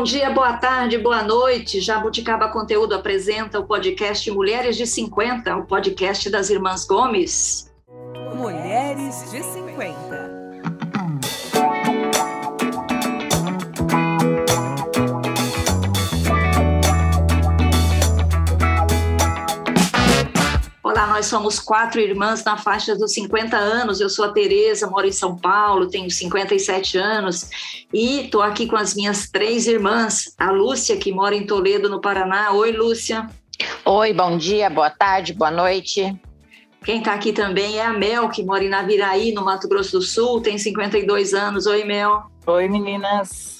bom dia, boa tarde, boa noite. Jabuticaba Conteúdo apresenta o podcast Mulheres de 50, o podcast das Irmãs Gomes. Mulheres de 50. Nós somos quatro irmãs na faixa dos 50 anos. Eu sou a Tereza, moro em São Paulo, tenho 57 anos e estou aqui com as minhas três irmãs. A Lúcia, que mora em Toledo, no Paraná. Oi, Lúcia. Oi, bom dia, boa tarde, boa noite. Quem está aqui também é a Mel, que mora em Naviraí, no Mato Grosso do Sul, tem 52 anos. Oi, Mel. Oi, meninas.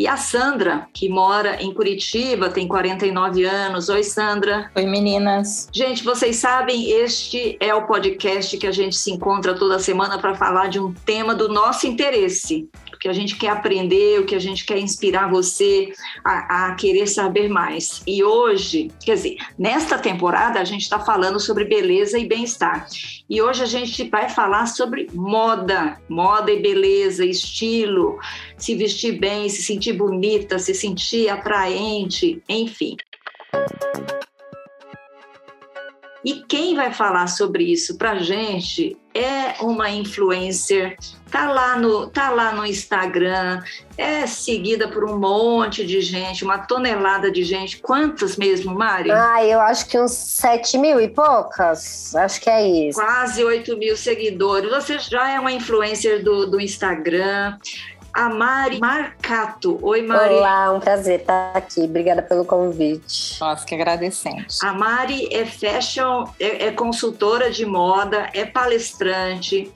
E a Sandra, que mora em Curitiba, tem 49 anos. Oi, Sandra. Oi, meninas. Gente, vocês sabem, este é o podcast que a gente se encontra toda semana para falar de um tema do nosso interesse que a gente quer aprender, o que a gente quer inspirar você a, a querer saber mais. E hoje, quer dizer, nesta temporada a gente está falando sobre beleza e bem-estar. E hoje a gente vai falar sobre moda, moda e beleza, estilo, se vestir bem, se sentir bonita, se sentir atraente, enfim. E quem vai falar sobre isso para gente é uma influencer, tá lá no tá lá no Instagram, é seguida por um monte de gente, uma tonelada de gente. Quantas mesmo, Mari? Ah, eu acho que uns 7 mil e poucas. Acho que é isso. Quase 8 mil seguidores. Você já é uma influencer do, do Instagram a Mari Marcato. Oi, Mari. Olá, um prazer estar aqui. Obrigada pelo convite. Nós que agradecemos. A Mari é fashion, é, é consultora de moda, é palestrante,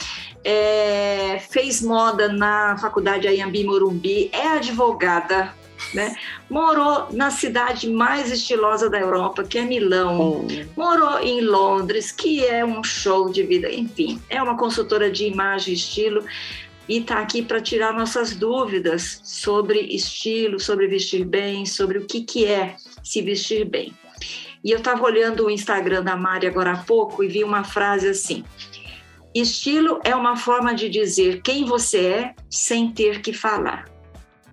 é, fez moda na Faculdade Ayambi Morumbi, é advogada, né? Morou na cidade mais estilosa da Europa, que é Milão. Morou em Londres, que é um show de vida. Enfim, é uma consultora de imagem e estilo e está aqui para tirar nossas dúvidas sobre estilo, sobre vestir bem, sobre o que, que é se vestir bem. E eu estava olhando o Instagram da Mari agora há pouco e vi uma frase assim: estilo é uma forma de dizer quem você é sem ter que falar.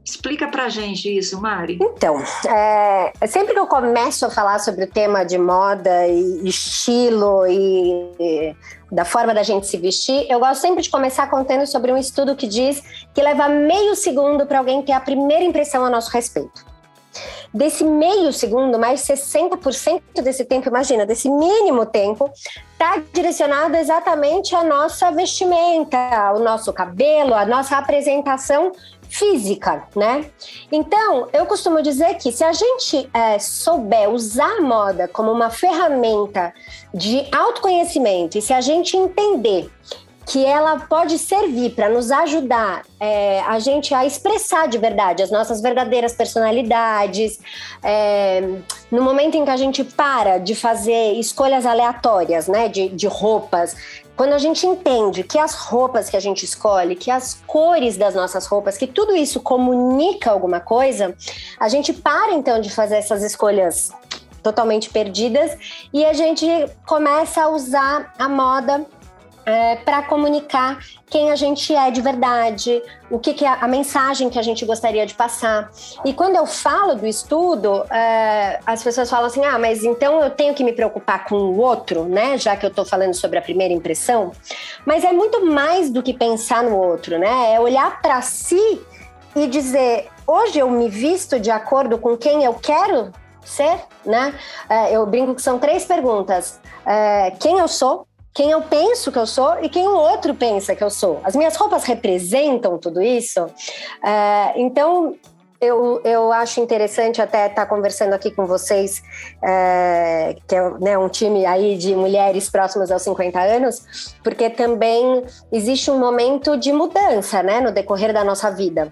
Explica pra gente isso, Mari. Então, é, sempre que eu começo a falar sobre o tema de moda e estilo e, e da forma da gente se vestir, eu gosto sempre de começar contando sobre um estudo que diz que leva meio segundo para alguém ter a primeira impressão a nosso respeito. Desse meio segundo, mais 60% desse tempo, imagina, desse mínimo tempo, está direcionado exatamente à nossa vestimenta, ao nosso cabelo, à nossa apresentação física, né? Então, eu costumo dizer que se a gente é, souber usar a moda como uma ferramenta de autoconhecimento e se a gente entender que ela pode servir para nos ajudar é, a gente a expressar de verdade as nossas verdadeiras personalidades. É, no momento em que a gente para de fazer escolhas aleatórias, né, de, de roupas, quando a gente entende que as roupas que a gente escolhe, que as cores das nossas roupas, que tudo isso comunica alguma coisa, a gente para então de fazer essas escolhas totalmente perdidas e a gente começa a usar a moda é, para comunicar quem a gente é de verdade, o que, que é a mensagem que a gente gostaria de passar. E quando eu falo do estudo, é, as pessoas falam assim: ah, mas então eu tenho que me preocupar com o outro, né? Já que eu estou falando sobre a primeira impressão. Mas é muito mais do que pensar no outro, né? É olhar para si e dizer: hoje eu me visto de acordo com quem eu quero ser, né? É, eu brinco que são três perguntas: é, quem eu sou, quem eu penso que eu sou e quem o outro pensa que eu sou. As minhas roupas representam tudo isso. É, então, eu, eu acho interessante até estar conversando aqui com vocês, é, que é né, um time aí de mulheres próximas aos 50 anos, porque também existe um momento de mudança né, no decorrer da nossa vida.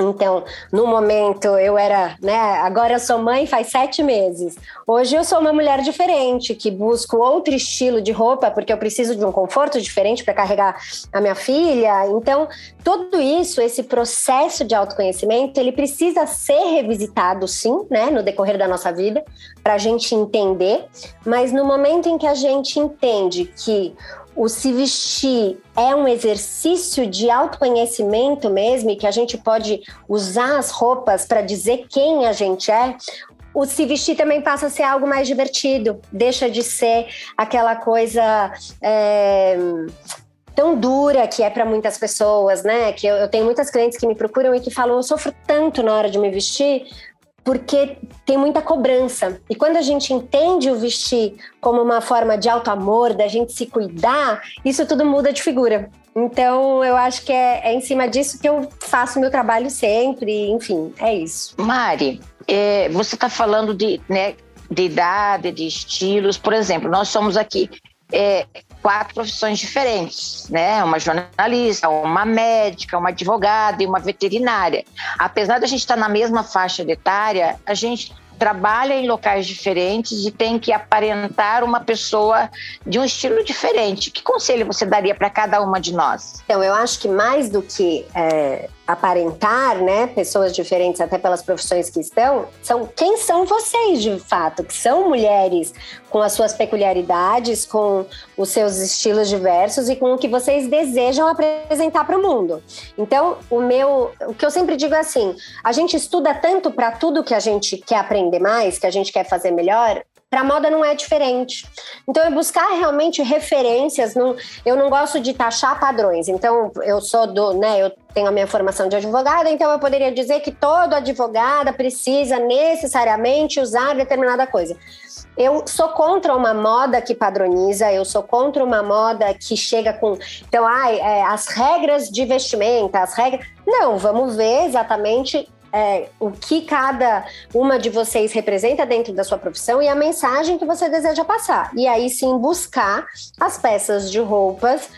Então, no momento eu era, né? Agora eu sou mãe faz sete meses. Hoje eu sou uma mulher diferente, que busco outro estilo de roupa, porque eu preciso de um conforto diferente para carregar a minha filha. Então, tudo isso, esse processo de autoconhecimento, ele precisa ser revisitado, sim, né? No decorrer da nossa vida, para a gente entender. Mas no momento em que a gente entende que o se vestir é um exercício de autoconhecimento mesmo e que a gente pode usar as roupas para dizer quem a gente é, o se vestir também passa a ser algo mais divertido, deixa de ser aquela coisa. É tão dura que é para muitas pessoas, né? Que eu, eu, tenho muitas clientes que me procuram e que falam: eu sofro tanto na hora de me vestir porque tem muita cobrança. E quando a gente entende o vestir como uma forma de alto amor, da gente se cuidar, isso tudo muda de figura. Então, eu acho que é, é em cima disso que eu faço meu trabalho sempre, enfim, é isso. Mari, é, você está falando de, né, de idade, de estilos, por exemplo, nós somos aqui é, quatro profissões diferentes, né? Uma jornalista, uma médica, uma advogada e uma veterinária. Apesar da gente estar na mesma faixa etária, a gente trabalha em locais diferentes e tem que aparentar uma pessoa de um estilo diferente. Que conselho você daria para cada uma de nós? Então, eu acho que mais do que é, aparentar, né, pessoas diferentes até pelas profissões que estão, são quem são vocês de fato, que são mulheres com as suas peculiaridades, com os seus estilos diversos e com o que vocês desejam apresentar para o mundo. Então, o meu, o que eu sempre digo é assim, a gente estuda tanto para tudo que a gente quer aprender mais, que a gente quer fazer melhor, para moda não é diferente. Então, é buscar realmente referências. Não, eu não gosto de taxar padrões. Então, eu sou do, né? Eu tenho a minha formação de advogada, então eu poderia dizer que todo advogada precisa necessariamente usar determinada coisa. Eu sou contra uma moda que padroniza, eu sou contra uma moda que chega com. Então, ai, é, as regras de vestimenta, as regras. Não, vamos ver exatamente é, o que cada uma de vocês representa dentro da sua profissão e a mensagem que você deseja passar. E aí sim buscar as peças de roupas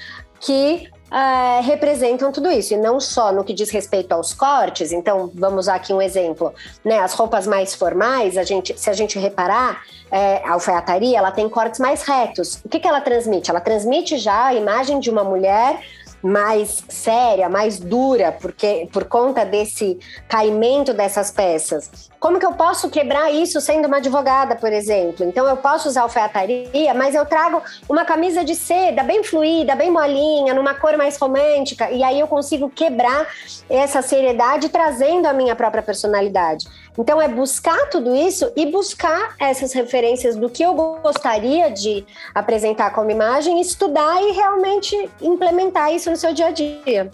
que é, representam tudo isso, e não só no que diz respeito aos cortes. Então, vamos usar aqui um exemplo, né? As roupas mais formais, a gente, se a gente reparar, é, a alfaiataria ela tem cortes mais retos. O que, que ela transmite? Ela transmite já a imagem de uma mulher mais séria, mais dura, porque por conta desse caimento dessas peças. Como que eu posso quebrar isso sendo uma advogada, por exemplo? Então eu posso usar alfaiataria, mas eu trago uma camisa de seda bem fluida, bem molinha, numa cor mais romântica, e aí eu consigo quebrar essa seriedade trazendo a minha própria personalidade. Então é buscar tudo isso e buscar essas referências do que eu gostaria de apresentar como imagem, estudar e realmente implementar isso no seu dia a dia.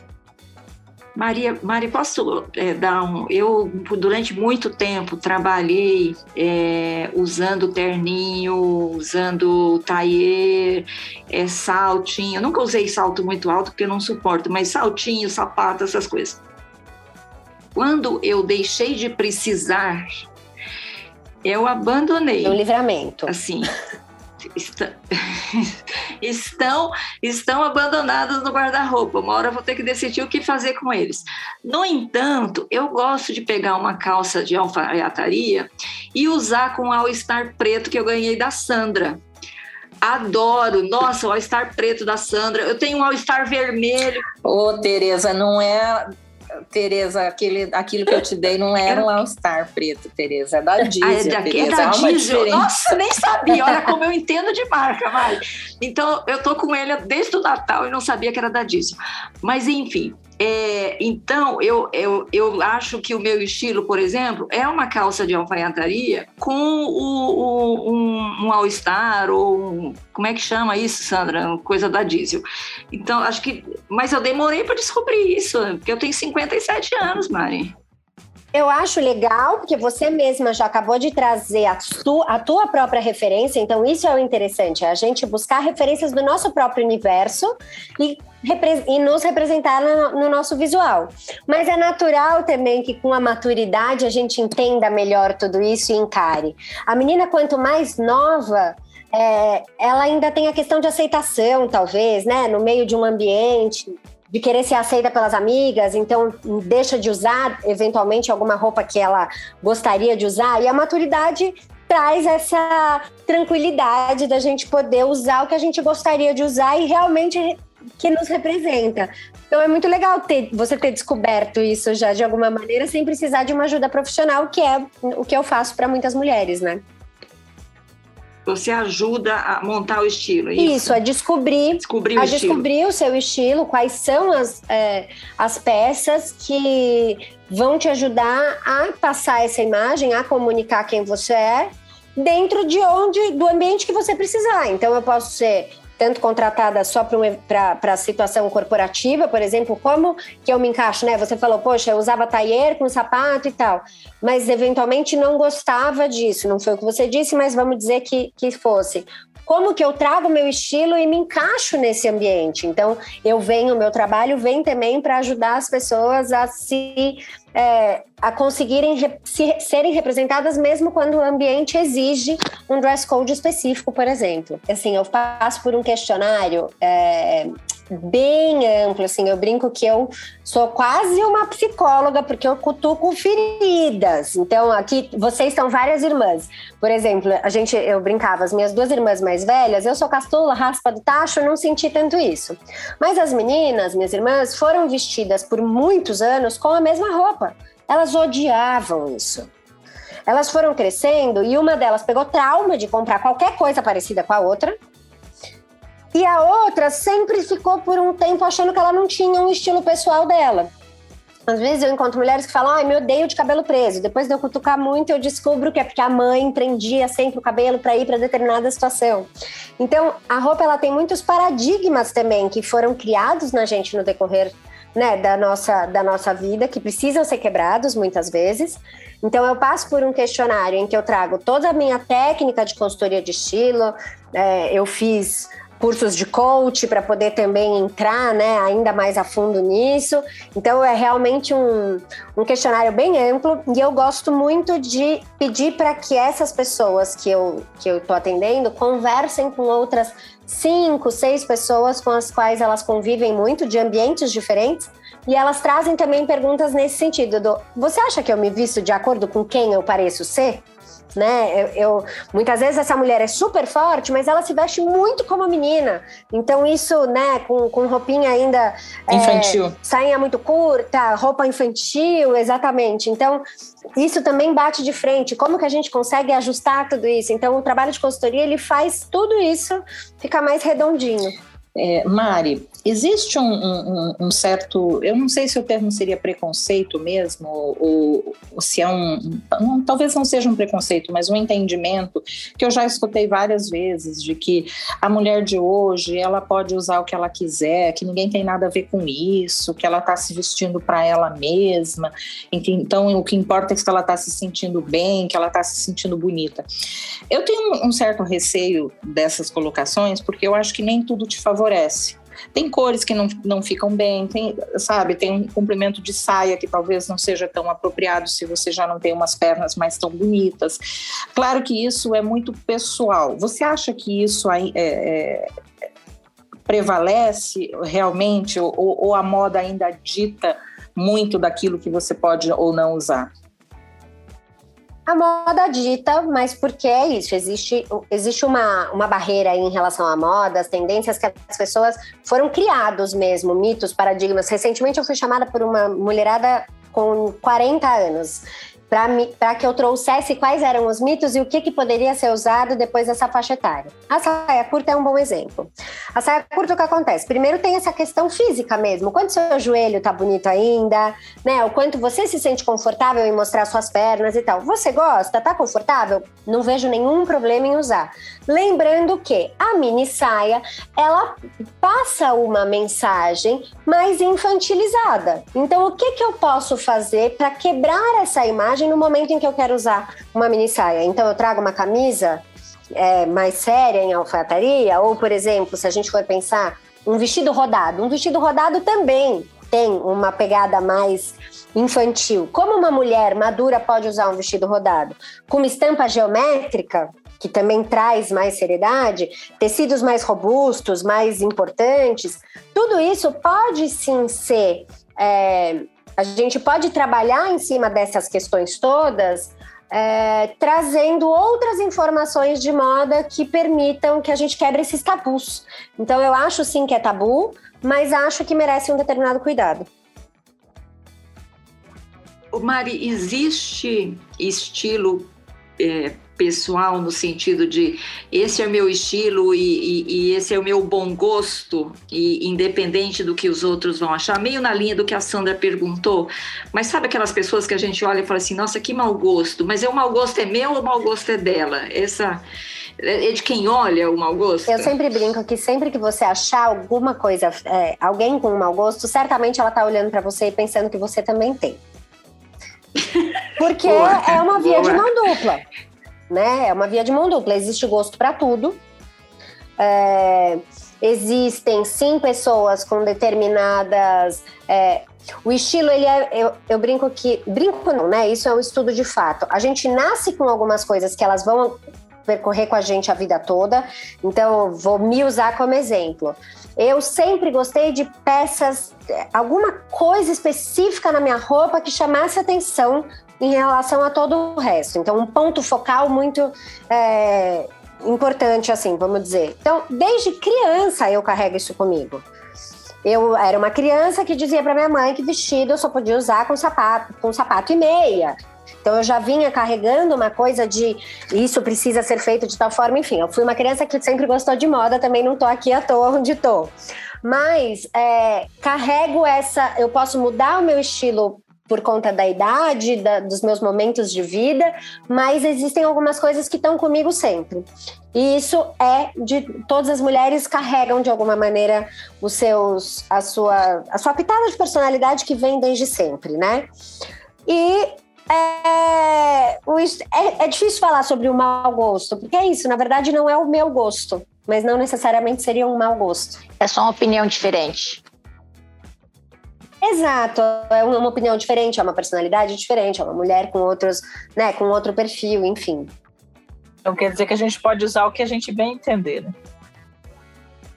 Maria, Maria, posso é, dar um. Eu, durante muito tempo, trabalhei é, usando terninho, usando tailleur, é, saltinho. Eu nunca usei salto muito alto, porque eu não suporto, mas saltinho, sapato, essas coisas. Quando eu deixei de precisar, eu abandonei. Um livramento. Assim, estão, estão abandonados no guarda-roupa. Uma hora eu vou ter que decidir o que fazer com eles. No entanto, eu gosto de pegar uma calça de alfaiataria e usar com o all-star preto que eu ganhei da Sandra. Adoro. Nossa, o All-Star preto da Sandra. Eu tenho um All-Star vermelho. Ô, Tereza, não é Tereza, aquele, aquilo que eu te dei não era um All-Star preto, Tereza. É da Diesel, ah, é, da, Tereza. É da Diesel. Nossa, nem sabia. Olha como eu entendo de marca, vai. Então, eu tô com ele desde o Natal e não sabia que era da Diesel. Mas, enfim, é, então, eu, eu, eu acho que o meu estilo, por exemplo, é uma calça de alfaiataria com o, o, um, um All-Star ou um, como é que chama isso, Sandra? Coisa da diesel. Então, acho que. Mas eu demorei para descobrir isso, porque eu tenho 57 anos, Mari. Eu acho legal, porque você mesma já acabou de trazer a, tu, a tua própria referência, então isso é o interessante, é a gente buscar referências do nosso próprio universo e, e nos representar no, no, nosso visual. Mas é natural também que com a maturidade a gente entenda melhor tudo isso e encare. A menina, quanto mais nova, é, ela ainda tem a questão de aceitação, talvez, né? No meio de um ambiente de querer ser aceita pelas amigas, então deixa de usar eventualmente alguma roupa que ela gostaria de usar. E a maturidade traz essa tranquilidade da gente poder usar o que a gente gostaria de usar e realmente que nos representa. Então é muito legal ter, você ter descoberto isso já de alguma maneira sem precisar de uma ajuda profissional, que é o que eu faço para muitas mulheres, né? Você ajuda a montar o estilo, é isso? Isso, a descobrir, descobrir o a estilo. descobrir o seu estilo, quais são as, é, as peças que vão te ajudar a passar essa imagem, a comunicar quem você é, dentro de onde, do ambiente que você precisar. Então, eu posso ser tanto contratada só para a situação corporativa, por exemplo, como que eu me encaixo, né? Você falou, poxa, eu usava taier com sapato e tal, mas eventualmente não gostava disso, não foi o que você disse, mas vamos dizer que, que fosse como que eu trago meu estilo e me encaixo nesse ambiente. Então, eu venho, meu trabalho vem também para ajudar as pessoas a se é, a conseguirem se, serem representadas mesmo quando o ambiente exige um dress code específico, por exemplo. Assim, eu passo por um questionário é, bem amplo, assim, eu brinco que eu sou quase uma psicóloga, porque eu cutuco feridas. Então, aqui, vocês são várias irmãs. Por exemplo, a gente, eu brincava, as minhas duas irmãs mais velhas, eu sou caçula, raspa do tacho, não senti tanto isso. Mas as meninas, minhas irmãs, foram vestidas por muitos anos com a mesma roupa. Elas odiavam isso. Elas foram crescendo e uma delas pegou trauma de comprar qualquer coisa parecida com a outra e a outra sempre ficou por um tempo achando que ela não tinha um estilo pessoal dela. Às vezes eu encontro mulheres que falam, ai, me odeio de cabelo preso. Depois de eu cutucar muito, eu descubro que é porque a mãe prendia sempre o cabelo para ir para determinada situação. Então, a roupa ela tem muitos paradigmas também que foram criados na gente no decorrer né, da, nossa, da nossa vida, que precisam ser quebrados muitas vezes. Então, eu passo por um questionário em que eu trago toda a minha técnica de consultoria de estilo, é, eu fiz cursos de coach para poder também entrar né, ainda mais a fundo nisso. Então é realmente um, um questionário bem amplo e eu gosto muito de pedir para que essas pessoas que eu que eu estou atendendo conversem com outras cinco, seis pessoas com as quais elas convivem muito de ambientes diferentes e elas trazem também perguntas nesse sentido do você acha que eu me visto de acordo com quem eu pareço ser? Né? Eu, eu, muitas vezes essa mulher é super forte, mas ela se veste muito como menina. Então isso, né, com, com roupinha ainda é, infantil, é, sainha muito curta, roupa infantil, exatamente. Então isso também bate de frente. Como que a gente consegue ajustar tudo isso? Então o trabalho de consultoria ele faz tudo isso ficar mais redondinho. É, Mari, existe um, um, um, certo, eu não sei se o termo seria preconceito mesmo, ou, ou se é um, um, talvez não seja um preconceito, mas um entendimento que eu já escutei várias vezes de que a mulher de hoje ela pode usar o que ela quiser, que ninguém tem nada a ver com isso, que ela está se vestindo para ela mesma, então o que importa é que ela está se sentindo bem, que ela está se sentindo bonita. Eu tenho um certo receio dessas colocações porque eu acho que nem tudo te favorece. Tem cores que não, não ficam bem, tem, sabe, tem um comprimento de saia que talvez não seja tão apropriado se você já não tem umas pernas mais tão bonitas. Claro que isso é muito pessoal. Você acha que isso é, é, prevalece realmente ou, ou a moda ainda dita muito daquilo que você pode ou não usar? A moda dita, mas porque é isso? Existe, existe uma, uma barreira em relação à moda, as tendências que as pessoas foram criados mesmo, mitos, paradigmas. Recentemente eu fui chamada por uma mulherada com 40 anos para que eu trouxesse quais eram os mitos e o que, que poderia ser usado depois dessa faixa etária. A saia curta é um bom exemplo. A saia curta, o que acontece? Primeiro tem essa questão física mesmo. Quanto seu joelho tá bonito ainda, né? O quanto você se sente confortável em mostrar suas pernas e tal. Você gosta? Tá confortável? Não vejo nenhum problema em usar. Lembrando que a mini saia, ela passa uma mensagem mais infantilizada. Então, o que, que eu posso fazer para quebrar essa imagem no momento em que eu quero usar uma mini saia? Então, eu trago uma camisa é, mais séria em alfaiataria, ou, por exemplo, se a gente for pensar, um vestido rodado. Um vestido rodado também tem uma pegada mais infantil. Como uma mulher madura pode usar um vestido rodado? Com uma estampa geométrica, que também traz mais seriedade, tecidos mais robustos, mais importantes, tudo isso pode sim ser. É, a gente pode trabalhar em cima dessas questões todas. É, trazendo outras informações de moda que permitam que a gente quebre esses tabus. Então, eu acho sim que é tabu, mas acho que merece um determinado cuidado. Mari, existe estilo é, pessoal no sentido de esse é meu estilo e, e, e, esse é o meu bom gosto, e independente do que os outros vão achar, meio na linha do que a Sandra perguntou. Mas sabe aquelas pessoas que a gente olha e fala assim, nossa, que mau gosto, mas é o mau gosto é meu ou o mau gosto é dela? Essa é de quem olha o mau gosto? Eu sempre brinco que sempre que você achar alguma coisa, é, alguém com mau gosto, certamente ela tá olhando para você e pensando que você também tem. Porque boa, é uma via boa. de mão dupla, né? É uma via de mão dupla. Existe gosto para tudo. É, existem sim pessoas com determinadas. É, o estilo, ele é. Eu, eu, brinco que. Brinco não, né? Isso é um estudo de fato. A gente nasce com algumas coisas que elas vão percorrer com a gente a vida toda. Então, vou me usar como exemplo. Eu sempre gostei de peças, alguma coisa específica na minha roupa que chamasse atenção em relação a todo o resto. Então, um ponto focal muito é, importante, assim, vamos dizer. Então, desde criança eu carrego isso comigo. Eu era uma criança que dizia para minha mãe que vestido eu só podia usar com sapato, com sapato e meia. Então eu já vinha carregando uma coisa de isso precisa ser feito de tal forma, enfim. Eu fui uma criança que sempre gostou de moda, também não tô aqui à toa onde tô. Mas é, carrego essa, eu posso mudar o meu estilo por conta da idade, da, dos meus momentos de vida, mas existem algumas coisas que estão comigo sempre. E isso é de todas as mulheres carregam de alguma maneira os seus a sua a sua pitada de personalidade que vem desde sempre, né? E é, é, é difícil falar sobre o mau gosto, porque é isso, na verdade não é o meu gosto, mas não necessariamente seria um mau gosto. É só uma opinião diferente. Exato, é uma opinião diferente, é uma personalidade diferente, é uma mulher com outros, né, com outro perfil, enfim. Então quer dizer que a gente pode usar o que a gente bem entender, né?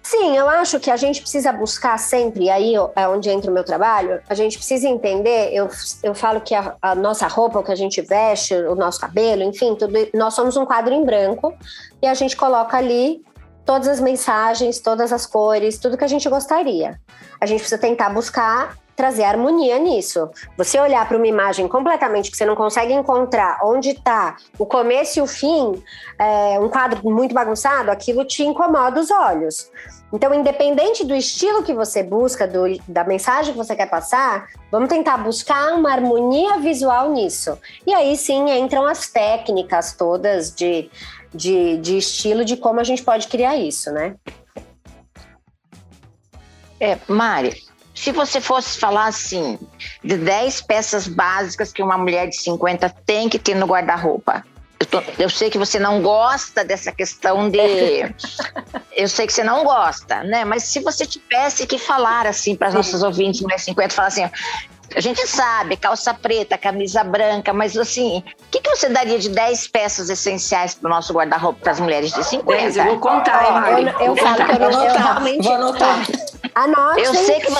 Sim, eu acho que a gente precisa buscar sempre, aí é onde entra o meu trabalho, a gente precisa entender, eu, eu falo que a, a nossa roupa, o que a gente veste, o nosso cabelo, enfim, tudo, nós somos um quadro em branco e a gente coloca ali todas as mensagens, todas as cores, tudo que a gente gostaria. A gente precisa tentar buscar trazer harmonia nisso. Você olhar para uma imagem completamente que você não consegue encontrar onde está o começo e o fim, é, um quadro muito bagunçado, aquilo te incomoda os olhos. Então, independente do estilo que você busca, do, da mensagem que você quer passar, vamos tentar buscar uma harmonia visual nisso. E aí sim entram as técnicas todas de, de, de estilo, de como a gente pode criar isso, né? É, Mari, se você fosse falar assim, de 10 peças básicas que uma mulher de 50 tem que ter no guarda-roupa, eu, tô, eu, sei que você não gosta dessa questão de. eu sei que você não gosta, né? Mas se você tivesse que falar assim para as nossas ouvintes, mulheres 50, falar assim: a gente sabe, calça preta, camisa branca, mas assim, o que, que você daria de 10 peças essenciais para o nosso guarda-roupa para as mulheres de 50? 10, eu vou contar, hein, Mari? Eu, eu falo que eu, não, eu realmente. Vou anotar. Anote. Eu sei que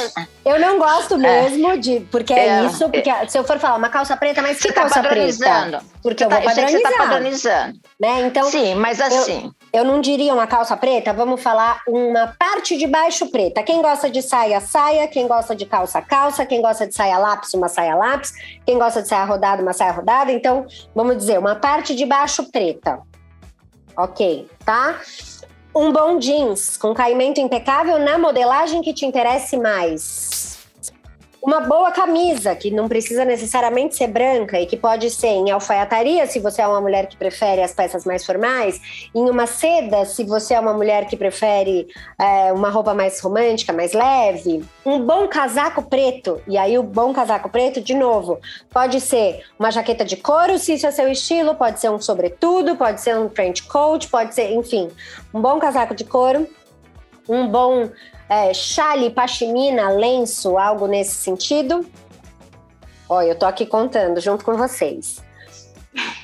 Eu não gosto é. mesmo é. de. Porque é, é isso. Porque é. se eu for falar uma calça preta, mas que tá calça preta? Porque eu vou tá, padronizar. Você tá padronizando. Né? Então, Sim, mas assim. Eu, eu não diria uma calça preta, vamos falar uma parte de baixo preta. Quem gosta de saia, saia. Quem gosta de calça, calça. Quem gosta de saia lápis, uma saia lápis. Quem gosta de saia rodada, uma saia rodada. Então, vamos dizer, uma parte de baixo preta. Ok, tá? Um bom jeans com caimento impecável na modelagem que te interesse mais. Uma boa camisa, que não precisa necessariamente ser branca e que pode ser em alfaiataria, se você é uma mulher que prefere as peças mais formais, em uma seda, se você é uma mulher que prefere é, uma roupa mais romântica, mais leve. Um bom casaco preto, e aí o bom casaco preto, de novo, pode ser uma jaqueta de couro, se isso é seu estilo, pode ser um sobretudo, pode ser um trench coat, pode ser, enfim, um bom casaco de couro, um bom é, chale, pashmina, lenço, algo nesse sentido? Olha, eu tô aqui contando junto com vocês.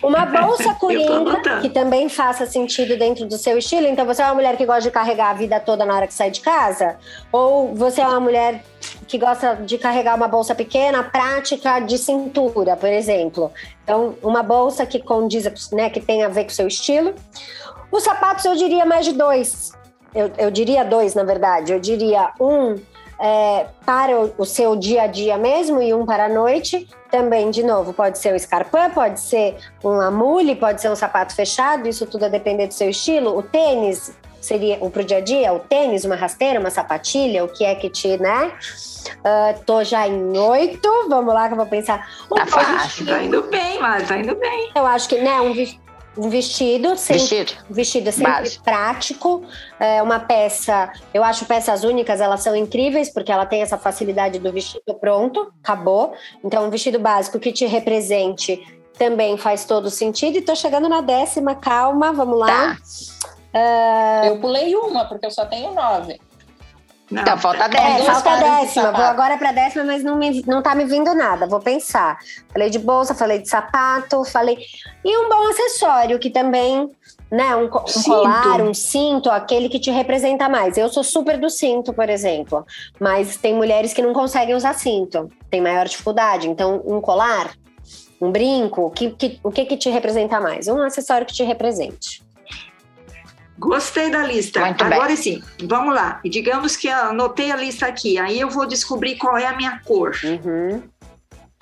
Uma bolsa coringa, que também faça sentido dentro do seu estilo. Então, você é uma mulher que gosta de carregar a vida toda na hora que sai de casa? Ou você é uma mulher que gosta de carregar uma bolsa pequena, prática, de cintura, por exemplo? Então, uma bolsa que condiz, né, que tem a ver com o seu estilo. Os sapatos, eu diria mais de dois eu, eu diria dois, na verdade. Eu diria um é, para o, o, seu dia a dia mesmo e um para a noite. Também, de novo, pode ser o escarpão, pode ser um amule, pode ser um sapato fechado, isso tudo a depender do seu estilo. O tênis seria o pro dia a dia, o tênis, uma rasteira, uma sapatilha, o que é que te, né? Uh, tô já em oito, vamos lá que eu vou pensar. Um tá fácil, tá indo bem, mas tá indo bem. Eu acho que, né, um, um vestido, sempre, vestido, vestido sempre Base. prático, é uma peça, eu acho peças únicas, elas são incríveis, porque ela tem essa facilidade do vestido pronto, acabou. Então, um vestido básico que te represente também faz todo sentido. E tô chegando na décima, calma, vamos lá. Tá. Uh... Eu pulei uma, porque eu só tenho nove. Não, então, falta a décima. É, falta a décima. Vou agora para décima, mas não, me, não tá me vindo nada. Vou pensar. Falei de bolsa, falei de sapato, falei. E um bom acessório, que também, né? Um, um colar, um cinto, aquele que te representa mais. Eu sou super do cinto, por exemplo. Mas tem mulheres que não conseguem usar cinto, tem maior dificuldade. Então, um colar, um brinco, que, que, o que, que te representa mais? Um acessório que te represente. Gostei da lista. Muito Agora bem. sim, vamos lá. Digamos que anotei a lista aqui, aí eu vou descobrir qual é a minha cor. Uhum.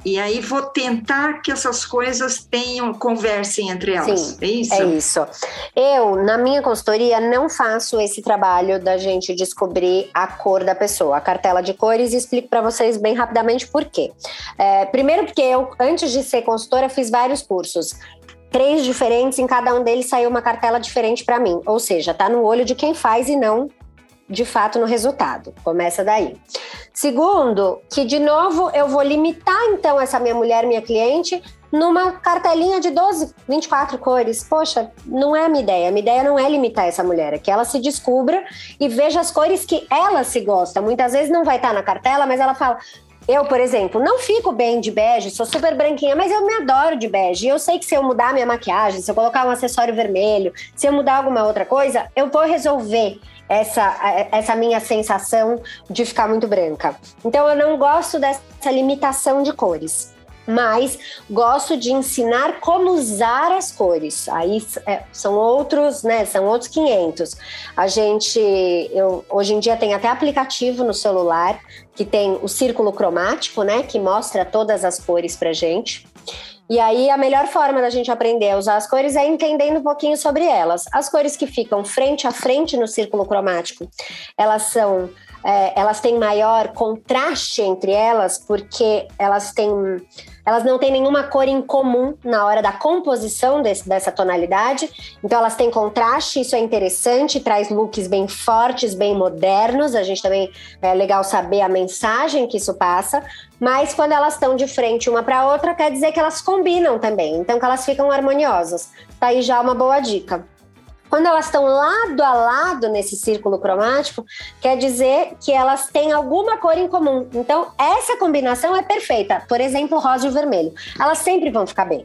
E aí vou tentar que essas coisas tenham, conversem entre elas. Sim, é isso? É isso. Eu, na minha consultoria, não faço esse trabalho da gente descobrir a cor da pessoa, a cartela de cores, e explico para vocês bem rapidamente por quê. É, primeiro, porque eu, antes de ser consultora, fiz vários cursos três diferentes, em cada um deles saiu uma cartela diferente para mim. Ou seja, tá no olho de quem faz e não de fato no resultado. Começa daí. Segundo, que de novo eu vou limitar então essa minha mulher, minha cliente, numa cartelinha de 12, 24 cores. Poxa, não é a minha ideia. A minha ideia não é limitar essa mulher, é que ela se descubra e veja as cores que ela se gosta. Muitas vezes não vai estar na cartela, mas ela fala: eu, por exemplo, não fico bem de bege, sou super branquinha, mas eu me adoro de bege. Eu sei que se eu mudar minha maquiagem, se eu colocar um acessório vermelho, se eu mudar alguma outra coisa, eu vou resolver essa, essa minha sensação de ficar muito branca. Então eu não gosto dessa limitação de cores mas gosto de ensinar como usar as cores. Aí é, são outros, né? São outros 500. A gente, eu, hoje em dia tem até aplicativo no celular que tem o círculo cromático, né? Que mostra todas as cores pra gente. E aí a melhor forma da gente aprender a usar as cores é entendendo um pouquinho sobre elas. As cores que ficam frente a frente no círculo cromático, elas são é, elas têm maior contraste entre elas porque elas têm elas não têm nenhuma cor em comum na hora da composição desse, dessa tonalidade. Então elas têm contraste, isso é interessante, traz looks bem fortes, bem modernos. A gente também é legal saber a mensagem que isso passa. Mas quando elas estão de frente uma para outra, quer dizer que elas combinam também, então que elas ficam harmoniosas. Tá aí já uma boa dica. Quando elas estão lado a lado nesse círculo cromático, quer dizer que elas têm alguma cor em comum. Então, essa combinação é perfeita. Por exemplo, rosa e vermelho. Elas sempre vão ficar bem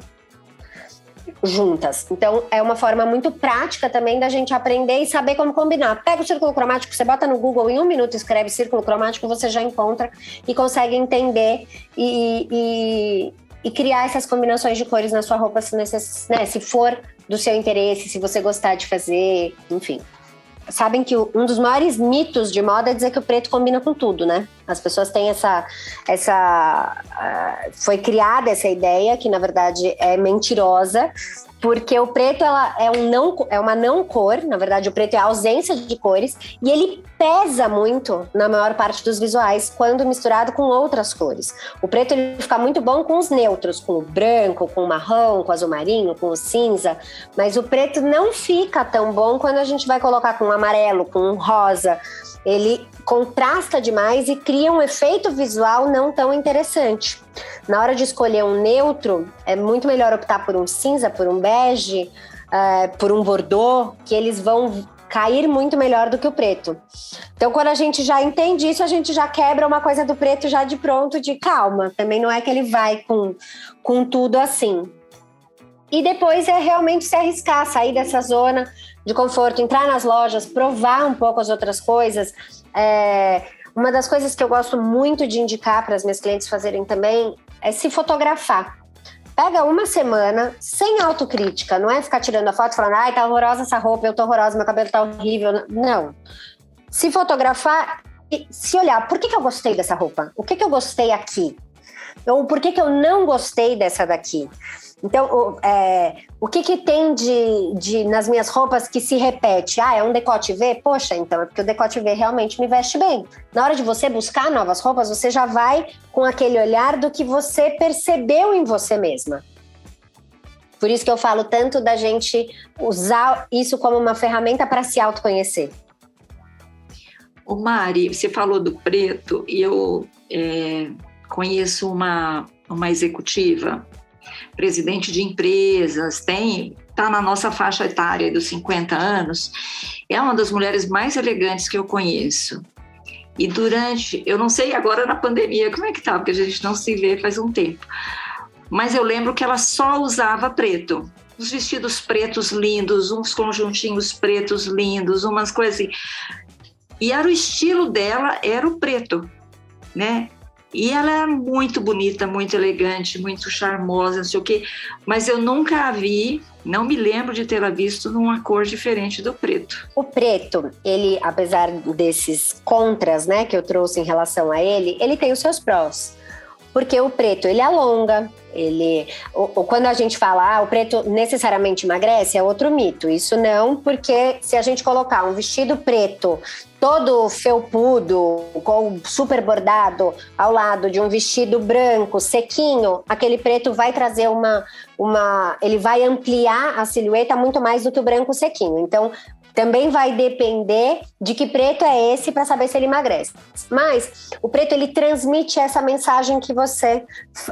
juntas. Então, é uma forma muito prática também da gente aprender e saber como combinar. Pega o círculo cromático, você bota no Google em um minuto, escreve círculo cromático, você já encontra e consegue entender e, e, e criar essas combinações de cores na sua roupa se, necess, né, se for do seu interesse, se você gostar de fazer, enfim. Sabem que um dos maiores mitos de moda é dizer que o preto combina com tudo, né? As pessoas têm essa. essa uh, foi criada essa ideia, que na verdade é mentirosa, porque o preto ela é, um não, é uma não cor, na verdade o preto é a ausência de cores, e ele pesa muito na maior parte dos visuais quando misturado com outras cores. O preto ele fica muito bom com os neutros, com o branco, com o marrom, com o azul marinho, com o cinza, mas o preto não fica tão bom quando a gente vai colocar com o amarelo, com o rosa. Ele contrasta demais e cria um efeito visual não tão interessante. Na hora de escolher um neutro, é muito melhor optar por um cinza, por um bege, uh, por um bordeaux, que eles vão cair muito melhor do que o preto. Então, quando a gente já entende isso, a gente já quebra uma coisa do preto já de pronto, de calma. Também não é que ele vai com, com tudo assim. E depois é realmente se arriscar, sair dessa zona de conforto, entrar nas lojas, provar um pouco as outras coisas. É, uma das coisas que eu gosto muito de indicar para as minhas clientes fazerem também é se fotografar. Pega uma semana sem autocrítica, não é ficar tirando a foto falando, ai, tá horrorosa essa roupa, eu tô horrorosa, meu cabelo tá horrível. Não. Se fotografar se olhar, por que, que eu gostei dessa roupa? O que, que eu gostei aqui? Ou por que, que eu não gostei dessa daqui? Então, o, é, o que, que tem de, de nas minhas roupas que se repete? Ah, é um decote V? Poxa, então é porque o decote V realmente me veste bem. Na hora de você buscar novas roupas, você já vai com aquele olhar do que você percebeu em você mesma. Por isso que eu falo tanto da gente usar isso como uma ferramenta para se autoconhecer. O Mari, você falou do preto e eu é, conheço uma, uma executiva presidente de empresas, tem está na nossa faixa etária dos 50 anos, é uma das mulheres mais elegantes que eu conheço. E durante, eu não sei agora na pandemia como é que tá, porque a gente não se vê faz um tempo. Mas eu lembro que ela só usava preto. Os vestidos pretos lindos, uns conjuntinhos pretos lindos, umas coisas assim. E era o estilo dela, era o preto, né? E ela é muito bonita, muito elegante, muito charmosa, não sei o quê, mas eu nunca a vi, não me lembro de tê-la visto numa cor diferente do preto. O preto, ele, apesar desses contras, né, que eu trouxe em relação a ele, ele tem os seus prós. Porque o preto, ele alonga, ele, o, o, quando a gente fala, ah, o preto necessariamente emagrece, é outro mito. Isso não, porque se a gente colocar um vestido preto todo felpudo, com super bordado, ao lado de um vestido branco, sequinho, aquele preto vai trazer uma, uma. Ele vai ampliar a silhueta muito mais do que o branco sequinho. Então, também vai depender de que preto é esse para saber se ele emagrece. Mas o preto ele transmite essa mensagem que você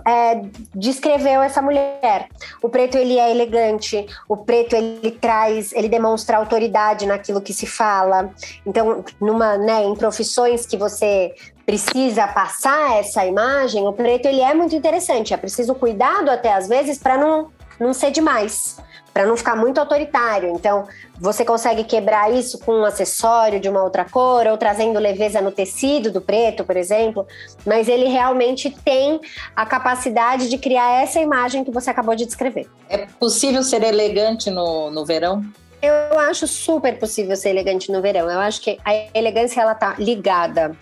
é, descreveu essa mulher. O preto ele é elegante, o preto ele traz, ele demonstra autoridade naquilo que se fala. Então, numa, né, em profissões que você precisa passar essa imagem, o preto ele é muito interessante. É preciso cuidado até às vezes para não não ser demais para não ficar muito autoritário. Então, você consegue quebrar isso com um acessório de uma outra cor ou trazendo leveza no tecido do preto, por exemplo, mas ele realmente tem a capacidade de criar essa imagem que você acabou de descrever. É possível ser elegante no, no verão? Eu acho super possível ser elegante no verão. Eu acho que a elegância ela tá ligada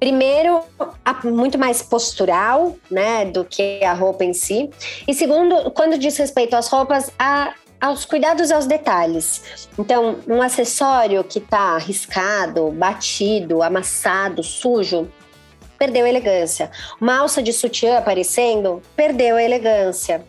Primeiro, muito mais postural, né, do que a roupa em si. E segundo, quando diz respeito às roupas, a, aos cuidados aos detalhes. Então, um acessório que está riscado, batido, amassado, sujo, perdeu a elegância. Uma alça de sutiã aparecendo, perdeu a elegância.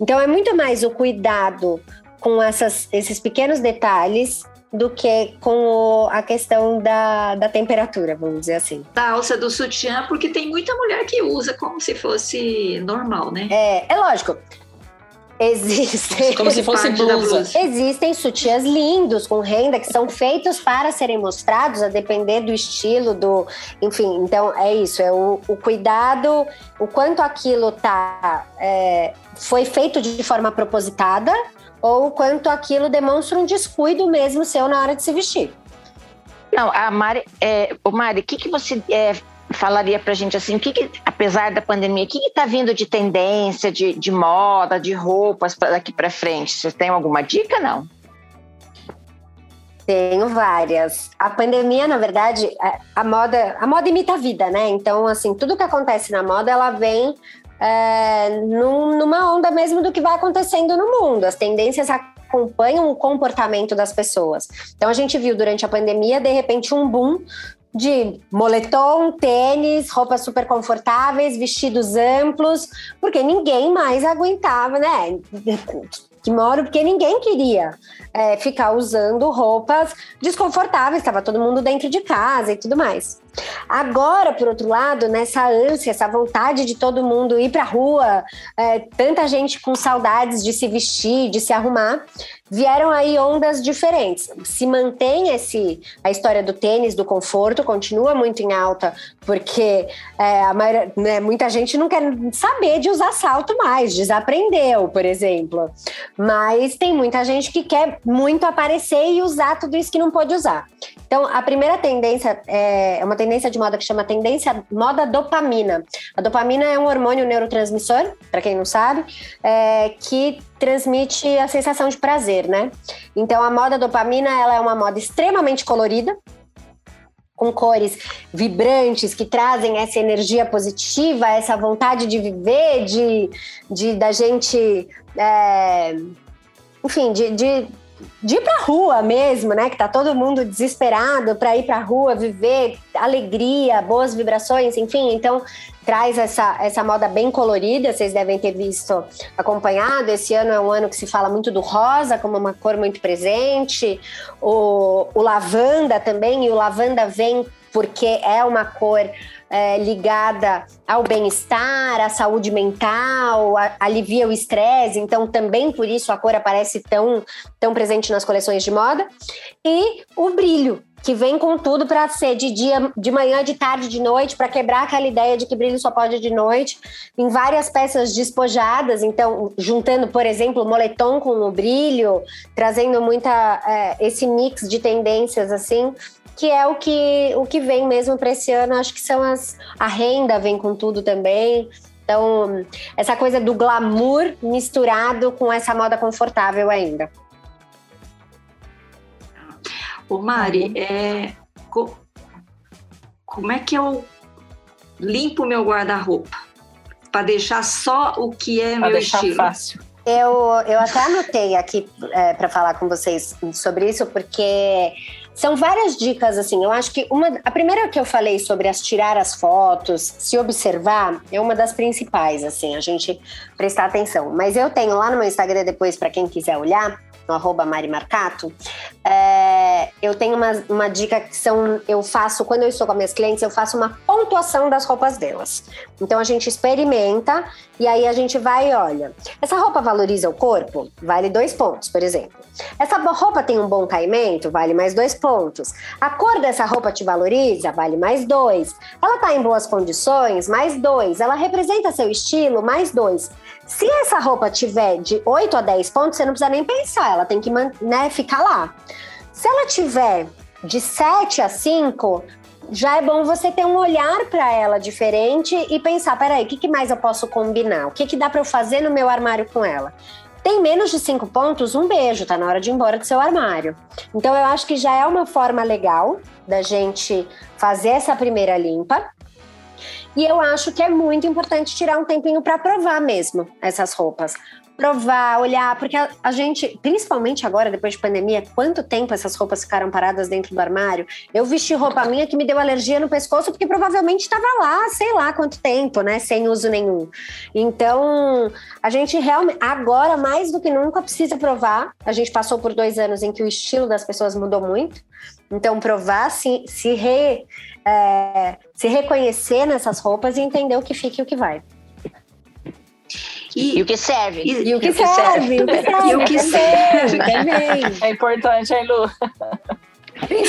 Então, é muito mais o cuidado com essas, esses pequenos detalhes do que com o, a questão da, da temperatura, vamos dizer assim. Da alça do sutiã, porque tem muita mulher que usa como se fosse normal, né? É, é lógico. Existem. Como se fosse blusa. Existem sutiãs lindos com renda que são feitos para serem mostrados, a depender do estilo, do. Enfim, então é isso, é o, o cuidado, o quanto aquilo tá. É, foi feito de forma propositada ou quanto aquilo demonstra um descuido mesmo seu na hora de se vestir. Não, a Mari, é, o Mari, o que, que você é, falaria para a gente assim, o que, que, apesar da pandemia, o que está vindo de tendência, de, de moda, de roupas pra daqui para frente? Você tem alguma dica, não? Tenho várias. A pandemia, na verdade, a moda, a moda imita a vida, né? Então, assim, tudo que acontece na moda, ela vem é, num, numa onda mesmo do que vai acontecendo no mundo. As tendências acompanham o comportamento das pessoas. Então a gente viu durante a pandemia, de repente, um boom de moletom, tênis, roupas super confortáveis, vestidos amplos, porque ninguém mais aguentava, né? Que moro, porque ninguém queria é, ficar usando roupas desconfortáveis, estava todo mundo dentro de casa e tudo mais. Agora, por outro lado, nessa ânsia, essa vontade de todo mundo ir para a rua, é, tanta gente com saudades de se vestir, de se arrumar, vieram aí ondas diferentes. Se mantém esse a história do tênis, do conforto, continua muito em alta, porque é, maioria, né, muita gente não quer saber de usar salto mais, desaprendeu, por exemplo. Mas tem muita gente que quer muito aparecer e usar tudo isso que não pode usar. Então, a primeira tendência é, é uma tendência de moda que chama tendência moda dopamina. A dopamina é um hormônio neurotransmissor, para quem não sabe, é, que transmite a sensação de prazer, né? Então, a moda dopamina ela é uma moda extremamente colorida, com cores vibrantes que trazem essa energia positiva, essa vontade de viver, de, de da gente, é, enfim, de, de de ir pra rua mesmo, né? Que tá todo mundo desesperado para ir pra rua, viver alegria, boas vibrações, enfim. Então, traz essa, essa moda bem colorida, vocês devem ter visto, acompanhado. Esse ano é um ano que se fala muito do rosa como uma cor muito presente, o, o lavanda também, e o lavanda vem porque é uma cor é, ligada ao bem-estar, à saúde mental, a, alivia o estresse, então também por isso a cor aparece tão, tão presente nas coleções de moda. E o brilho, que vem com tudo para ser de dia, de manhã, de tarde, de noite, para quebrar aquela ideia de que brilho só pode de noite, em várias peças despojadas, então juntando, por exemplo, o moletom com o brilho, trazendo muita é, esse mix de tendências assim que é o que, o que vem mesmo para esse ano. Acho que são as. A renda vem com tudo também. Então, essa coisa do glamour misturado com essa moda confortável ainda. Ô Mari, uhum. é, co, como é que eu limpo meu guarda-roupa? Para deixar só o que é pra meu estilo. Fácil. Eu, eu até anotei aqui é, para falar com vocês sobre isso, porque são várias dicas, assim. Eu acho que uma. A primeira que eu falei sobre as tirar as fotos, se observar, é uma das principais, assim, a gente prestar atenção. Mas eu tenho lá no meu Instagram depois, para quem quiser olhar, no arroba Mari Marcato, é, eu tenho uma, uma dica que são, eu faço, quando eu estou com minhas clientes, eu faço uma pontuação das roupas delas. Então a gente experimenta e aí a gente vai olha. Essa roupa valoriza o corpo? Vale dois pontos, por exemplo. Essa roupa tem um bom caimento? Vale mais dois pontos. A cor dessa roupa te valoriza? Vale mais dois. Ela está em boas condições? Mais dois. Ela representa seu estilo? Mais dois. Se essa roupa tiver de 8 a 10 pontos, você não precisa nem pensar, ela tem que né, ficar lá. Se ela tiver de 7 a 5, já é bom você ter um olhar para ela diferente e pensar: peraí, o que, que mais eu posso combinar? O que, que dá para eu fazer no meu armário com ela? Tem menos de cinco pontos? Um beijo, tá na hora de ir embora do seu armário. Então eu acho que já é uma forma legal da gente fazer essa primeira limpa. E eu acho que é muito importante tirar um tempinho para provar mesmo essas roupas. Provar, olhar, porque a, a, gente, principalmente agora, depois de pandemia, quanto tempo essas roupas ficaram paradas dentro do armário? Eu vesti roupa minha que me deu alergia no pescoço, porque provavelmente estava lá, sei lá quanto tempo, né? Sem uso nenhum. Então, a gente realmente, agora, mais do que nunca, precisa provar. A gente passou por dois anos em que o estilo das pessoas mudou muito. Então, provar, se, se re é, se reconhecer nessas roupas e entender o que fica e o que vai. E, e, o que serve. E, e o que, que serve. serve. E o que serve também. É importante, hein, Lu?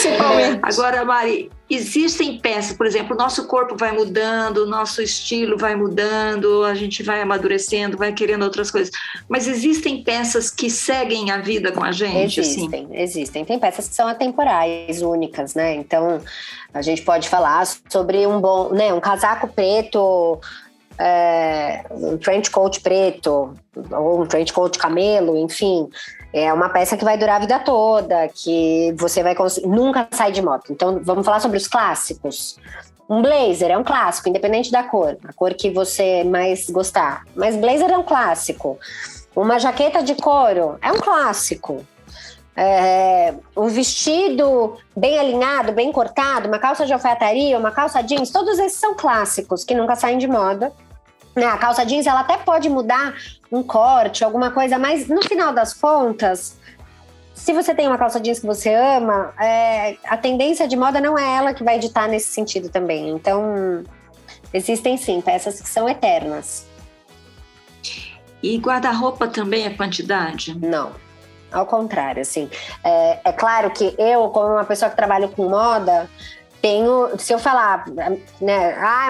Principalmente. Agora, Mari, existem peças, por exemplo, o nosso corpo vai mudando, o nosso estilo vai mudando, a gente vai amadurecendo, vai querendo outras coisas. Mas existem peças que seguem a vida com a gente? Assim? Existem, assim? existem. Tem peças que são atemporais, únicas, né? Então, a gente pode falar sobre um bom, né, um casaco preto é, um trench coat preto, ou um trench coat camelo, enfim. É uma peça que vai durar a vida toda, que você vai nunca sai de moto. Então, vamos falar sobre os clássicos. Um blazer é um clássico, independente da cor, a cor que você mais gostar. Mas blazer é um clássico. Uma jaqueta de couro é um clássico. É, um vestido bem alinhado, bem cortado, uma calça de alfaiataria, uma calça jeans, todos esses são clássicos que nunca saem de moda. Né, a calça jeans ela até pode mudar um corte, alguma coisa, mas no final das contas, se você tem uma calça jeans que você ama, é, a tendência de moda não é ela que vai editar nesse sentido também. Então, existem sim peças que são eternas. E guarda-roupa também é quantidade? Não. Ao contrário, assim. É, é claro que eu, como uma pessoa que trabalha com moda, tenho, se eu falar, né, ah,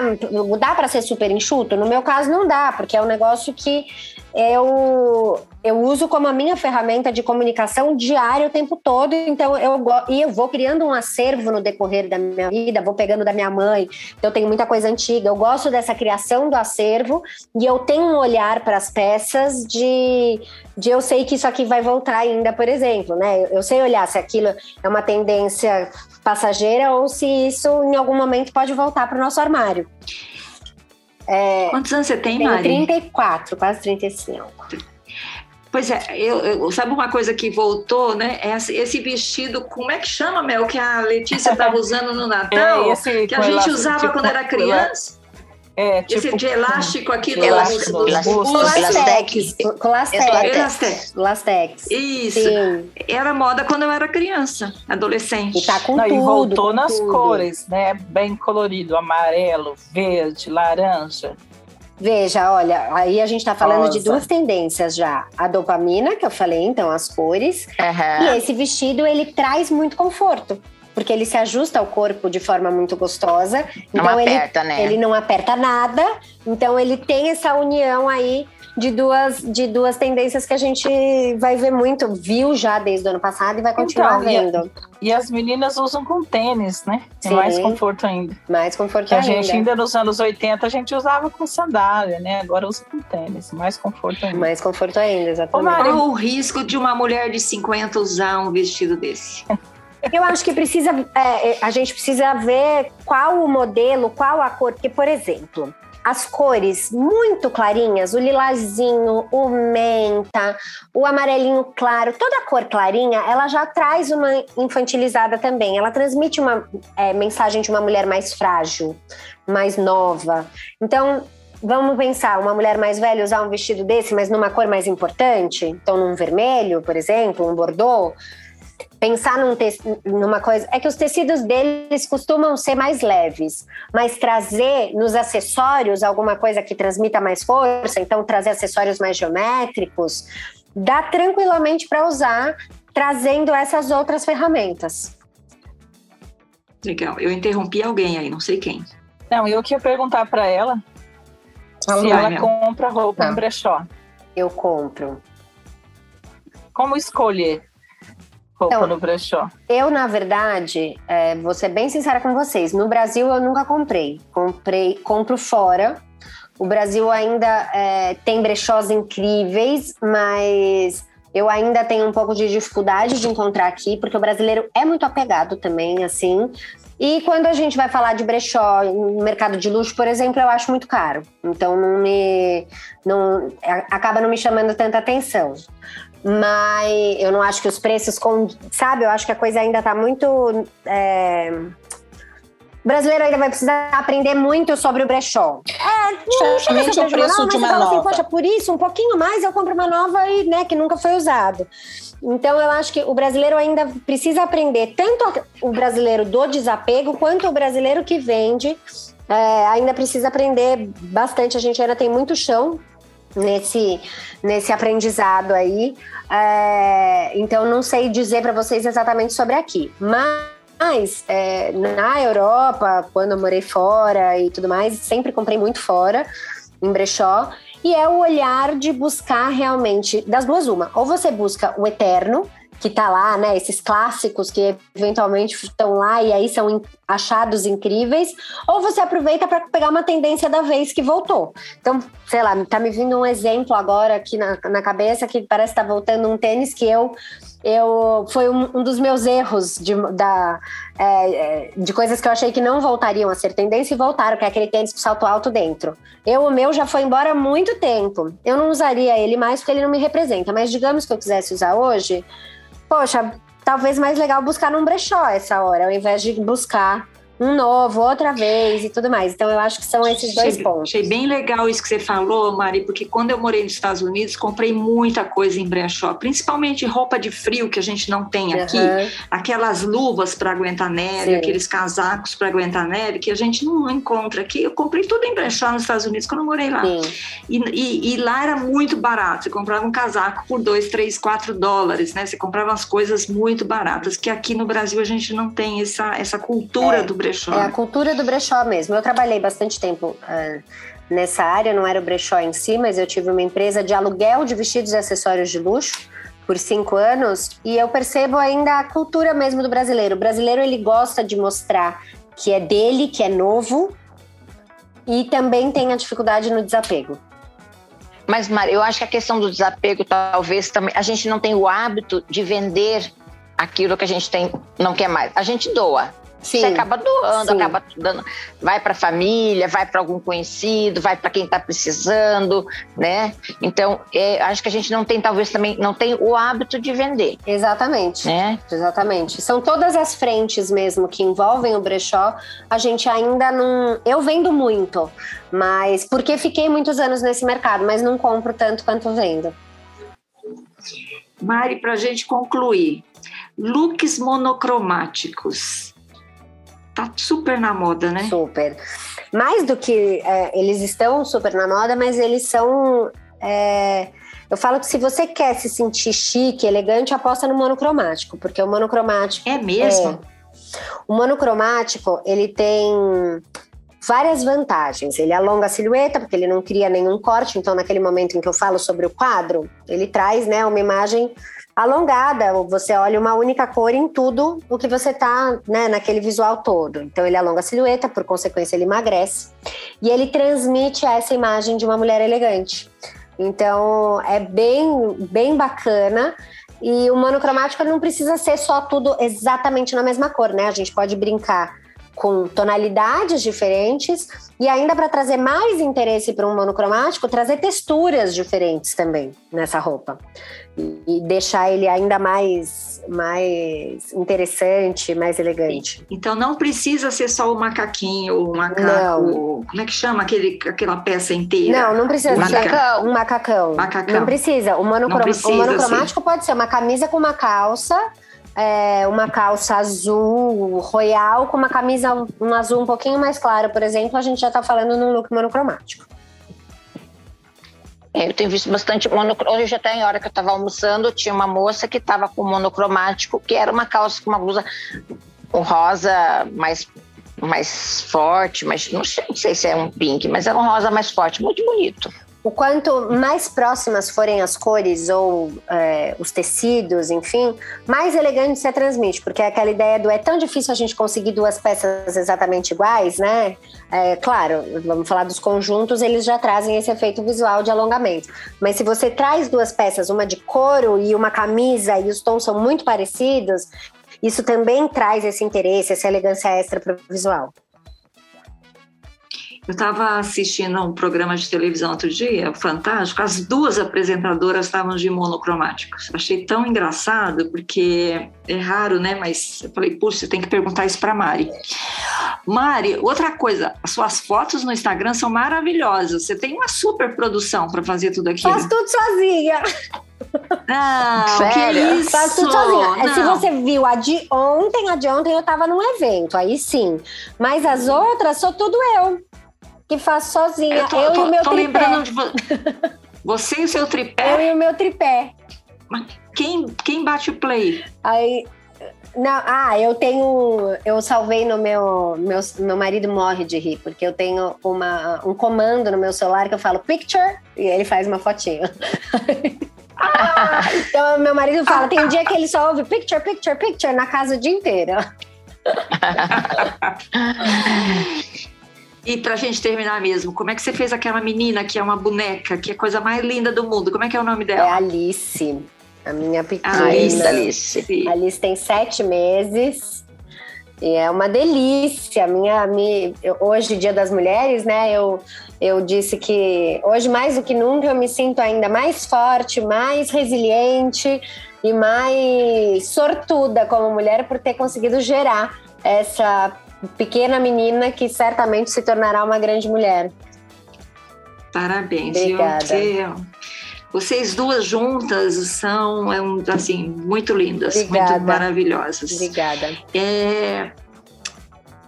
dá para ser super enxuto? No meu caso, não dá, porque é um negócio que eu, eu uso como a minha ferramenta de comunicação diária o tempo todo. Então, eu, e eu vou criando um acervo no decorrer da minha vida, vou pegando da minha mãe. Então, eu tenho muita coisa antiga. Eu gosto dessa criação do acervo e eu tenho um olhar para as peças de, de eu sei que isso aqui vai voltar ainda, por exemplo, né? Eu sei olhar se aquilo é uma tendência passageira ou se isso em algum momento pode voltar para o nosso armário. É, Quantos anos você tem, Mari? 34, quase 35. Pois é, eu, eu, sabe uma coisa que voltou, né? Esse, esse, vestido, como é que chama, Mel, que a Letícia estava usando no Natal? É, esse, que a gente usava tipo, quando era criança? É, tipo, Esse de elástico aqui do elástico, do Lastex. Lastex. Lastex. Isso. Sim. Era moda quando eu era criança, adolescente. E tá com Não, tudo. E voltou nas tudo. cores, né? Bem colorido, amarelo, verde, laranja. Veja, olha, aí a gente está falando Rosa. de duas tendências já. A dopamina, que eu falei, então, as cores. Uhum. E esse vestido, ele traz muito conforto porque ele se ajusta ao corpo de forma muito gostosa. Não então aperta, ele, né? ele não aperta nada. Então ele tem essa união aí de duas, de duas tendências que a gente vai ver muito, viu já desde o ano passado e vai continuar então, vendo. E, e, as meninas usam com tênis, né? Tem Sim. mais conforto ainda. Mais conforto que ainda. A gente ainda nos anos 80 a gente usava com sandália, né? Agora usa com tênis, mais conforto ainda. Mais conforto ainda, exatamente. Qual o risco de uma mulher de 50 usar um vestido desse? Eu acho que precisa, é, a gente precisa ver qual o modelo, qual a cor, porque, por exemplo, as cores muito clarinhas, o lilazinho, o menta, o amarelinho claro, toda cor clarinha, ela já traz uma infantilizada também. Ela transmite uma é, mensagem de uma mulher mais frágil, mais nova. Então, vamos pensar, uma mulher mais velha usar um vestido desse, mas numa cor mais importante, então num vermelho, por exemplo, um bordô pensar num numa coisa. É que os tecidos deles costumam ser mais leves, mas trazer nos acessórios alguma coisa que transmita mais força, então trazer acessórios mais geométricos, dá tranquilamente para usar, trazendo essas outras ferramentas. Legal. Eu interrompi alguém aí, não sei quem. Não, eu queria perguntar para ela Fala se ela compra roupa em brechó. Eu compro. Como escolher? Roupa então, no brechó? Eu, na verdade, é, vou ser bem sincera com vocês. No Brasil, eu nunca comprei. Comprei, compro fora. O Brasil ainda é, tem brechós incríveis, mas eu ainda tenho um pouco de dificuldade de encontrar aqui, porque o brasileiro é muito apegado também, assim. E quando a gente vai falar de brechó no mercado de luxo, por exemplo, eu acho muito caro. Então não me não acaba não me chamando tanta atenção mas eu não acho que os preços, com, sabe? Eu acho que a coisa ainda está muito. É... O brasileiro ainda vai precisar aprender muito sobre o brechó. É, não chega o preço não, de uma assim, nova. Assim, Poxa, por isso, um pouquinho mais eu compro uma nova e, né, que nunca foi usado. Então, eu acho que o brasileiro ainda precisa aprender, tanto o brasileiro do desapego, quanto o brasileiro que vende. É, ainda precisa aprender bastante. A gente ainda tem muito chão nesse, nesse aprendizado aí. É, então, não sei dizer para vocês exatamente sobre aqui. Mas é, na Europa, quando eu morei fora e tudo mais, sempre comprei muito fora, em brechó. E é o olhar de buscar realmente, das duas, uma. Ou você busca o eterno, que tá lá, né? Esses clássicos que eventualmente estão lá e aí são achados incríveis, ou você aproveita para pegar uma tendência da vez que voltou. Então, sei lá, tá me vindo um exemplo agora aqui na, na cabeça que parece estar tá voltando um tênis que eu eu foi um, um dos meus erros de, da, é, de coisas que eu achei que não voltariam a ser tendência e voltaram, que é aquele tênis com salto alto dentro. Eu, o meu já foi embora há muito tempo. Eu não usaria ele mais porque ele não me representa, mas digamos que eu quisesse usar hoje, poxa, talvez mais legal buscar num brechó essa hora, ao invés de buscar um novo, outra vez e tudo mais. Então, eu acho que são esses dois achei, pontos. Achei bem legal isso que você falou, Mari, porque quando eu morei nos Estados Unidos, comprei muita coisa em brechó, principalmente roupa de frio que a gente não tem aqui, uhum. aquelas luvas para aguentar neve, Sim. aqueles casacos para aguentar neve, que a gente não encontra aqui. Eu comprei tudo em brechó nos Estados Unidos quando eu morei lá. E, e, e, lá era muito barato. Você comprava um casaco por 2, 3, 4 dólares, né? Você comprava as coisas muito baratas, que aqui no Brasil a gente não tem essa, essa cultura é. do brechó. É a cultura do brechó mesmo. Eu trabalhei bastante tempo uh, nessa área, não era o brechó em si, mas eu tive uma empresa de aluguel de vestidos e acessórios de luxo por cinco anos e eu percebo ainda a cultura mesmo do brasileiro. O brasileiro ele gosta de mostrar que é dele, que é novo e também tem a dificuldade no desapego. Mas, Mari, eu acho que a questão do desapego, talvez também. A gente não tem o hábito de vender aquilo que a gente tem, não quer mais. A gente doa. Sim, você acaba doando, sim. acaba dando, vai para a família, vai para algum conhecido, vai para quem está precisando, né? Então, é, acho que a gente não tem, talvez também, não tem o hábito de vender. Exatamente. Né? Exatamente. São todas as frentes mesmo que envolvem o brechó. A gente ainda não. Eu vendo muito, mas porque fiquei muitos anos nesse mercado, mas não compro tanto quanto vendo. Mari, para a gente concluir, looks monocromáticos tá super na moda, né? Super. Mais do que é, eles estão super na moda, mas eles são. É, eu falo que se você quer se sentir chique, elegante, aposta no monocromático, porque o monocromático. É mesmo? É, o monocromático, ele tem várias vantagens. Ele alonga a silhueta, porque ele não cria nenhum corte, então naquele momento em que eu falo sobre o quadro, ele traz né, uma imagem alongada, você olha uma única cor em tudo o que você tá, né, naquele visual todo. Então ele alonga a silhueta, por consequência ele emagrece e ele transmite essa imagem de uma mulher elegante. Então é bem bem bacana. E o monocromático não precisa ser só tudo exatamente na mesma cor, né? A gente pode brincar com tonalidades diferentes e ainda para trazer mais interesse para um monocromático, trazer texturas diferentes também nessa roupa. E deixar ele ainda mais mais interessante, mais elegante. Então não precisa ser só o macaquinho, o macaco, não. como é que chama aquele, aquela peça inteira? Não, não precisa o ser um macacão. macacão. Não precisa. O, monocrom... precisa, o monocromático sim. pode ser uma camisa com uma calça é, uma calça azul royal com uma camisa um azul um pouquinho mais claro, por exemplo, a gente já está falando num look monocromático. É, eu tenho visto bastante monocromático. Hoje até em hora que eu estava almoçando, tinha uma moça que estava com monocromático, que era uma calça com uma blusa um rosa mais mais forte, mas não sei, não sei se é um pink, mas era um rosa mais forte, muito bonito. O quanto mais próximas forem as cores ou é, os tecidos, enfim, mais elegante se transmite, porque é aquela ideia do é tão difícil a gente conseguir duas peças exatamente iguais, né? É, claro, vamos falar dos conjuntos, eles já trazem esse efeito visual de alongamento. Mas se você traz duas peças, uma de couro e uma camisa, e os tons são muito parecidos, isso também traz esse interesse, essa elegância extra para o visual. Eu estava assistindo a um programa de televisão outro dia, fantástico, as duas apresentadoras estavam de monocromáticos. Achei tão engraçado, porque é raro, né? Mas eu falei, puxa, você tem que perguntar isso para Mari. Mari, outra coisa, as suas fotos no Instagram são maravilhosas. Você tem uma super produção para fazer tudo aquilo. Faço tudo sozinha. Não, Sério? que isso? Faço tudo sozinha. Não. Se você viu a de ontem, a de ontem eu tava num evento, aí sim. Mas as outras sou tudo eu que faço sozinha. Eu, tô, eu tô, e o meu tô tripé. lembrando de você e o seu tripé. Eu e o meu tripé. Quem, quem bate o play? Aí. Não, ah, eu tenho. Eu salvei no meu, meu. Meu marido morre de rir, porque eu tenho uma, um comando no meu celular que eu falo picture e ele faz uma fotinho. ah, então, meu marido fala: tem um dia que ele só ouve picture, picture, picture na casa o dia inteiro. E pra gente terminar mesmo, como é que você fez aquela menina que é uma boneca, que é a coisa mais linda do mundo? Como é que é o nome dela? É Alice, a minha pequena. Alice, Alice. Alice tem sete meses. E é uma delícia. Minha, minha, hoje, Dia das Mulheres, né? Eu, eu disse que hoje, mais do que nunca, eu me sinto ainda mais forte, mais resiliente e mais sortuda como mulher por ter conseguido gerar essa pequena menina que certamente se tornará uma grande mulher. Parabéns. Obrigada. Você, vocês duas juntas são é assim muito lindas, Obrigada. muito maravilhosas. Obrigada. É...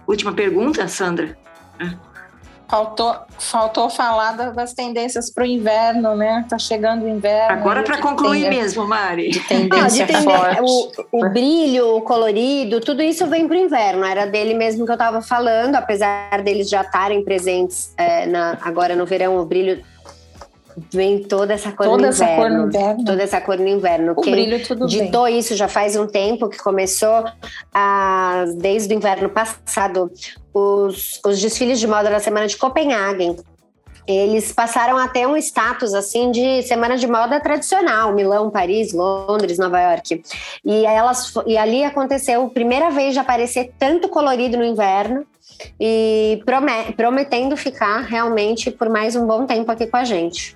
Última pergunta, Sandra. Faltou, faltou falar das tendências para o inverno, né? Tá chegando o inverno. Agora para concluir tende... mesmo, Mari. De tendência ah, de forte. O, o, brilho, o colorido, tudo isso vem para o inverno. Era dele mesmo que eu estava falando, apesar deles já estarem presentes é, na, agora no verão, o brilho vem toda essa cor, toda no, essa inverno, cor no inverno. Toda essa cor no inverno. O Quem brilho tudo ditou bem. isso já faz um tempo que começou a, desde o inverno passado os, os desfiles de moda da semana de Copenhague. Eles passaram até um status assim de semana de moda tradicional, Milão, Paris, Londres, Nova York. E elas e ali aconteceu a primeira vez de aparecer tanto colorido no inverno e prometendo ficar realmente por mais um bom tempo aqui com a gente.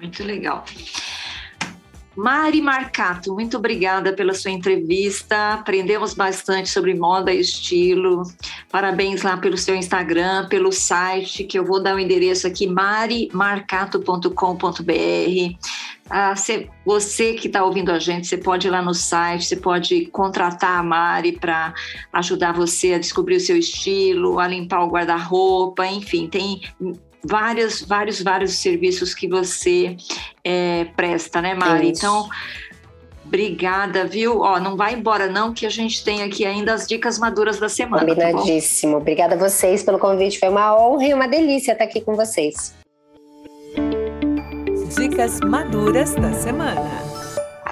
Muito legal. Mari Marcato, muito obrigada pela sua entrevista. Aprendemos bastante sobre moda e estilo. Parabéns lá pelo seu Instagram, pelo site, que eu vou dar o endereço aqui, marimarcato.com.br. Ah, você que está ouvindo a gente, você pode ir lá no site, você pode contratar a Mari para ajudar você a descobrir o seu estilo, a limpar o guarda-roupa, enfim, tem vários, vários, vários serviços que você é, presta, né, Mari? Isso. Então, obrigada, viu? Ó, não vai embora não, que a gente tem aqui ainda as dicas maduras da semana. Tá Combinadíssimo. Tá obrigada a vocês pelo convite. Foi uma honra e uma delícia estar aqui com vocês. Dicas maduras da semana.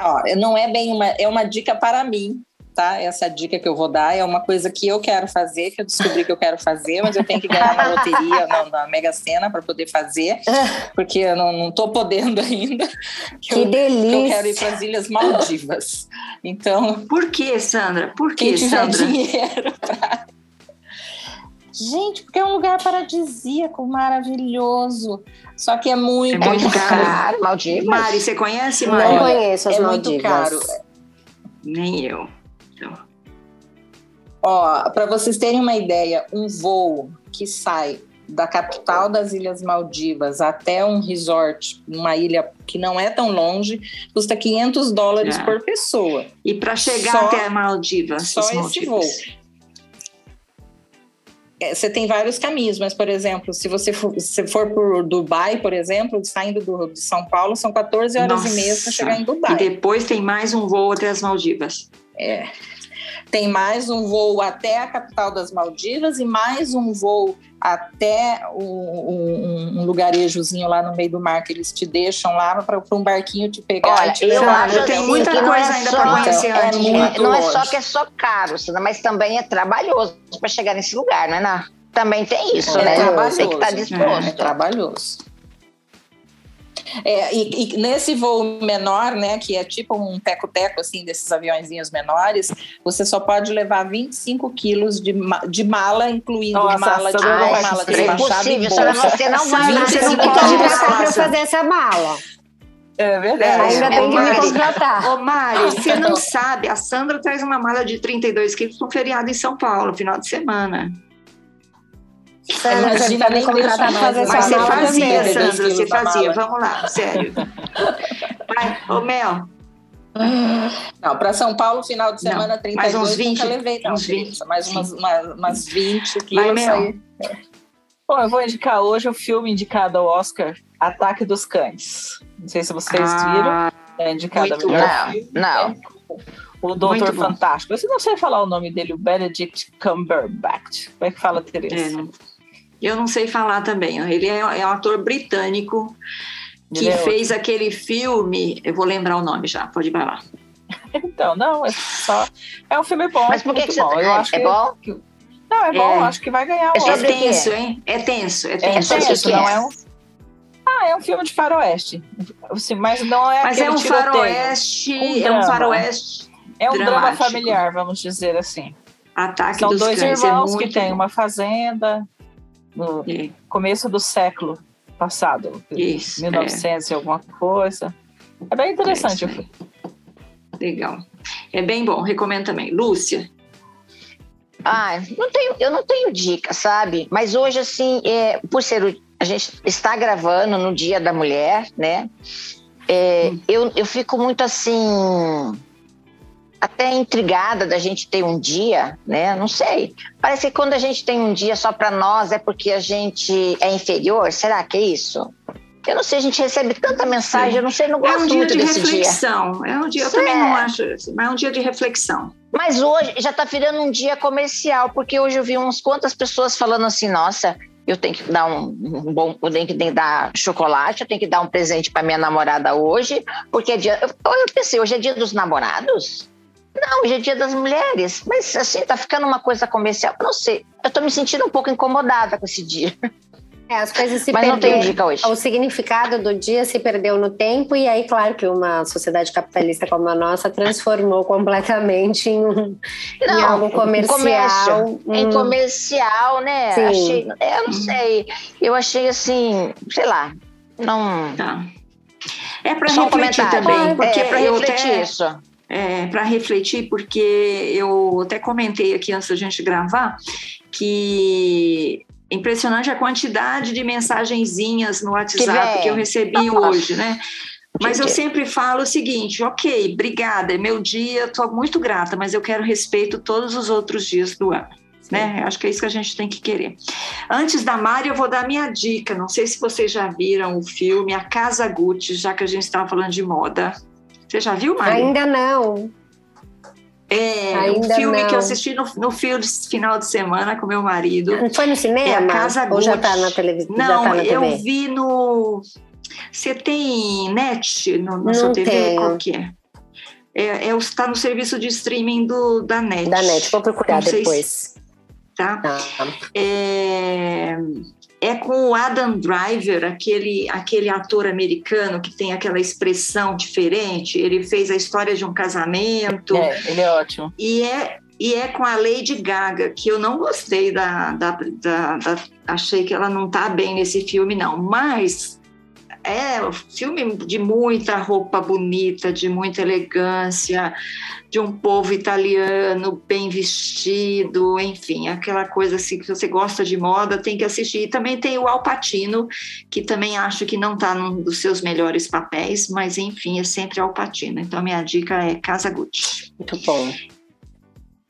Ó, não é bem uma, é uma dica para mim, tá? Essa dica que eu vou dar é uma coisa que eu quero fazer, que eu descobri que eu quero fazer, mas eu tenho que ganhar na loteria, na, na Mega Sena para poder fazer, porque eu não, não tô podendo ainda. Que, que eu, delícia! Que eu quero ir para as Ilhas Maldivas. Então. Por que, Sandra? Por que, quem tiver Sandra? dinheiro pra... Gente, porque é um lugar paradisíaco, maravilhoso. Só que é muito, é muito caro. caro. Maldivas. Mari, você conhece, Mari? Não conheço as é Maldivas. muito caro. Nem eu. Ó, para vocês terem uma ideia, um voo que sai da capital das Ilhas Maldivas até um resort, uma ilha que não é tão longe, custa 500 dólares é. por pessoa. E para chegar só, até Maldivas? Só esse voo. É, você tem vários caminhos, mas, por exemplo, se você for, se for por Dubai, por exemplo, saindo do, de São Paulo, são 14 horas Nossa. e meia para chegar em Dubai. E depois tem mais um voo até as Maldivas. É. Tem mais um voo até a capital das Maldivas e mais um voo até um, um, um lugarejozinho lá no meio do mar que eles te deixam lá para um barquinho te pegar. Olha, te eu acho tem muita coisa é ainda para conhecer. É, é não é só que é só caro, mas também é trabalhoso para chegar nesse lugar, não é? Não? Também tem isso, é né? Trabalhoso, tem que estar tá disposto. É, é trabalhoso. É, e, e, nesse voo menor, né, que é tipo um teco-teco, assim, desses aviãozinhos menores, você só pode levar 25 quilos de, de mala, incluindo Nossa, mala de ai, mala despachada é e bolsa. Você não vai lá, você não pode levar para fazer essa mala. É verdade. Ainda é, tem que me contratar. Ô, Mari, você não sabe, a Sandra traz uma mala de 32 quilos para um feriado em São Paulo, final de semana. Imagina nem contratar fazer Mas você fazia, Sandra, você fazia. Vamos lá, sério. Vai, ô Mel. Não, para São Paulo, final de semana, não, 32, mais uns 20, nunca levei, não, uns 20, mais umas, umas, umas 20 quilos Vai, Mel. Bom, eu vou indicar hoje o filme indicado ao Oscar, Ataque dos Cães. Não sei se vocês ah, viram. É indicado a melhor não, filme. Não, o Doutor Fantástico. Eu não sei falar o nome dele, o Benedict Cumberbatch. Como é que fala, Teresa? É, eu não sei falar também. Ele é, é um ator britânico que é fez outro. aquele filme. Eu vou lembrar o nome já, pode ir lá. Então, não, é só. É um filme bom. Mas por que, que você bom. Eu acho é que... bom? Não, é bom, é. acho que vai ganhar o É tenso, hein? É tenso, é tenso. É tenso, não é um. Ah, é um filme de faroeste. Assim, mas não é Mas é um faroeste. Um é um faroeste. É um dramático. drama familiar, vamos dizer assim. Ataque São dos dois cães, é irmãos é que têm uma fazenda, no começo do século passado, Isso, 1900 é. e alguma coisa. É bem interessante é. Legal. É bem bom, recomendo também. Lúcia. Ah, não tenho, eu não tenho dica, sabe? Mas hoje, assim, é, por ser o, a gente está gravando no Dia da Mulher, né? É, hum. eu, eu fico muito assim até intrigada da gente ter um dia, né? Não sei. Parece que quando a gente tem um dia só para nós é porque a gente é inferior. Será que é isso? Eu não sei, a gente recebe tanta mensagem, eu não sei, não gosto muito É um dia de reflexão. Dia. É um dia, eu também não acho, mas é um dia de reflexão. Mas hoje já está virando um dia comercial, porque hoje eu vi uns quantas pessoas falando assim, nossa, eu tenho que dar um, um bom, eu tenho que, tenho que dar chocolate, eu tenho que dar um presente para minha namorada hoje, porque é dia. Eu, eu pensei, hoje é dia dos namorados? Não, hoje é dia das mulheres. Mas assim, tá ficando uma coisa comercial. Não sei. Eu tô me sentindo um pouco incomodada com esse dia. É, as coisas se Mas não tem dica hoje. O significado do dia se perdeu no tempo, e aí, claro que uma sociedade capitalista como a nossa transformou completamente em, um, não, em algo comercial. Comércio, hum. Em comercial, né? Sim. Achei, eu não sei. Eu achei assim, sei lá. Não. Tá. É para um refletir comentário. também. Porque é, para eu refletir até- isso. É, para refletir, porque eu até comentei aqui antes da gente gravar que é impressionante a quantidade de mensagenzinhas no WhatsApp que, vem. eu recebi Nossa. hoje, né? Mas eu Gente. sempre falo o seguinte, ok, obrigada, é meu dia, estou muito grata, mas eu quero respeito todos os outros dias do ano. Né? Acho que é isso que a gente tem que querer. Antes da Mari, eu vou dar minha dica. Não sei se vocês já viram o filme A Casa Gucci, já que a gente estava falando de moda. Você já viu, Mari? Ainda não. É, um Ainda filme não. que eu assisti no, no final de semana com meu marido. Foi no cinema? É a Casa Ou já tá na televisão? Não, tá na eu TV? vi no. Você tem net no, na sua TV? tenho. Qual que é? É, é, está no serviço de streaming do, da net. Da net, vou procurar Não sei se- depois. Tá? Tá. É, é com o Adam Driver, aquele, aquele ator americano que tem aquela expressão diferente. Ele fez a história de um casamento. É, ele é ótimo. E é, e é com a Lady Gaga, que eu não gostei da, da, da- da- Achei que ela não tá bem nesse filme, não. Mas é um filme de muita roupa bonita, de muita elegância, de um povo italiano bem vestido, enfim, aquela coisa assim que você gosta de moda, tem que assistir. E também tem o Al Pacino, que também acho que não está num dos seus melhores papéis, mas enfim, é sempre Al Pacino. Então, a minha dica é Casa Gucci. Muito bom.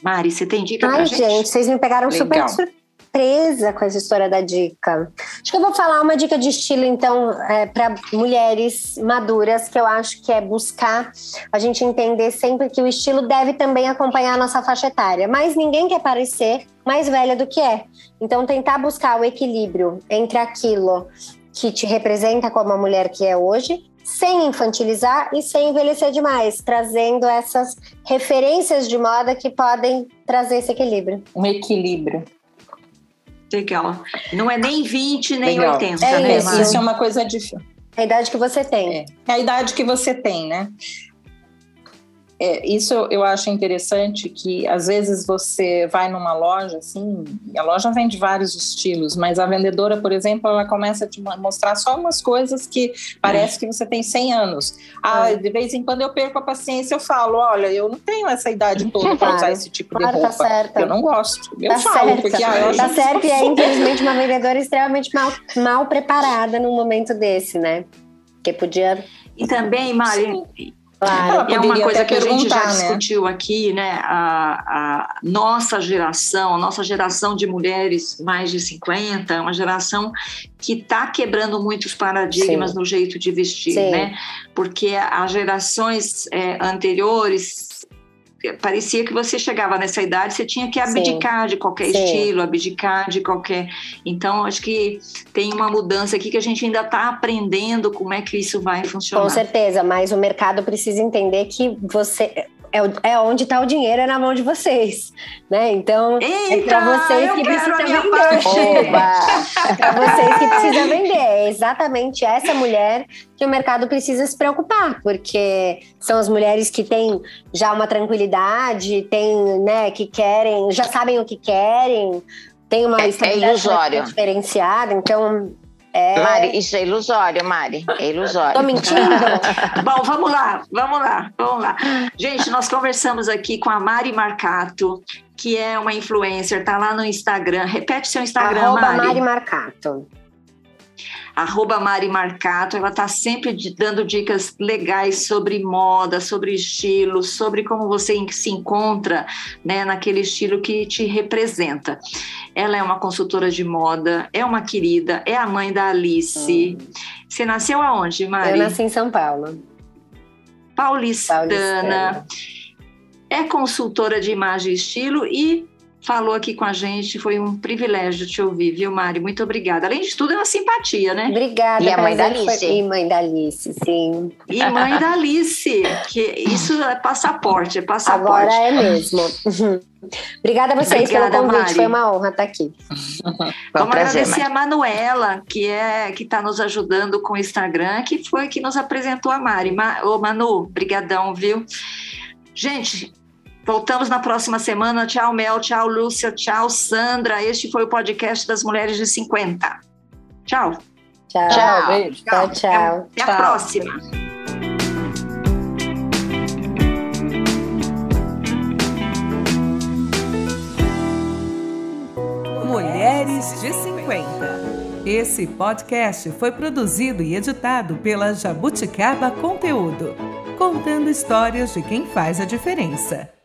Mari, você tem dica pra Ai, gente? gente, vocês me pegaram Legal. super surpresa com essa história da dica. Acho que eu vou falar uma dica de estilo, então, para mulheres maduras, que eu acho que é buscar a gente entender sempre que o estilo deve também acompanhar a nossa faixa etária. Mas ninguém quer parecer mais velha do que é. Então, tentar buscar o equilíbrio entre aquilo que te representa como a mulher que é hoje, sem infantilizar e sem envelhecer demais, trazendo essas referências de moda que podem trazer esse equilíbrio. Um equilíbrio. Legal. Não é nem 20, nem Legal. 80, É né, isso. Mari? Isso é uma coisa difícil. A idade que você tem. É. É a idade que você tem, né? É, isso eu, acho interessante que às vezes você vai numa loja assim, e a loja vende vários estilos, mas a vendedora, por exemplo, ela começa a te mo- mostrar só umas coisas que parece que você tem 100 anos. Ah, É. de vez em quando eu perco a paciência, eu falo, olha, eu não tenho essa idade toda para usar esse tipo Claro, de tá roupa. certa. eu não gosto. Eu Tá falo, certa. porque ah, eu Tá que certo, e é infelizmente uma vendedora extremamente mal, mal preparada num momento desse, né? Porque podia. E também, Mari, Claro. É uma coisa que a gente já né? discutiu aqui, né? A, a nossa geração, a nossa geração de mulheres mais de 50, é uma geração que está quebrando muitos paradigmas Sim. no jeito de vestir, Sim. né? Porque as gerações é, anteriores parecia que você chegava nessa idade, você tinha que abdicar de qualquer Sim. estilo, abdicar de qualquer. Então, acho que tem uma mudança aqui que a gente ainda está aprendendo como é que isso vai funcionar. Com certeza, mas o mercado precisa entender que você. É, é onde está o dinheiro, é na mão de vocês, né? Então, é Eita, para vocês que quero precisa a minha vender. É para vocês que precisa vender. É exatamente essa mulher que o mercado precisa se preocupar, porque são as mulheres que têm já uma tranquilidade, têm, né, que querem, já sabem o que querem, tem uma É- é ilusório. diferenciada, então é. Mari, isso é ilusório, Mari. É ilusório. Tô mentindo? Bom, vamos lá, vamos lá, vamos lá. Gente, nós conversamos aqui com a Mari Marcato, que é uma influencer, tá lá no Instagram. Repete seu Instagram, Arroba Mari. Mari Marcato. Arroba Mari Marcato, ela está sempre dando dicas legais sobre moda, sobre estilo, sobre como você se encontra né, naquele estilo que te representa. Ela é uma consultora de moda, é uma querida, é a mãe da Alice. Hum. Você nasceu aonde, Mari? Eu nasci em São Paulo. Paulistana. Paulistana. É consultora de imagem e estilo e falou aqui com a gente. Foi um privilégio te ouvir, viu, Mari? Muito obrigada. Além de tudo, é uma simpatia, né? Obrigada. E a mãe da Alice. Foi... E mãe da Alice, sim. E mãe da Alice, que isso é passaporte, é passaporte. Agora é mesmo. Obrigada a vocês Obrigada, pelo convite, Mari. foi uma honra estar aqui. Vamos prazer, agradecer Mari. a Manuela, que é que está nos ajudando com o Instagram, que foi que nos apresentou a Mari. Ma, ô Manu, brigadão, viu? Gente, Voltamos na próxima semana. Tchau, Mel. Tchau, Lúcia. Tchau, Sandra. Este foi o podcast das Mulheres de 50. Tchau. Tchau. Tchau. Beijo. Tchau, tchau. Até, até a próxima. Mulheres de 50. Esse podcast foi produzido e editado pela Jabuticaba Conteúdo, contando histórias de quem faz a diferença.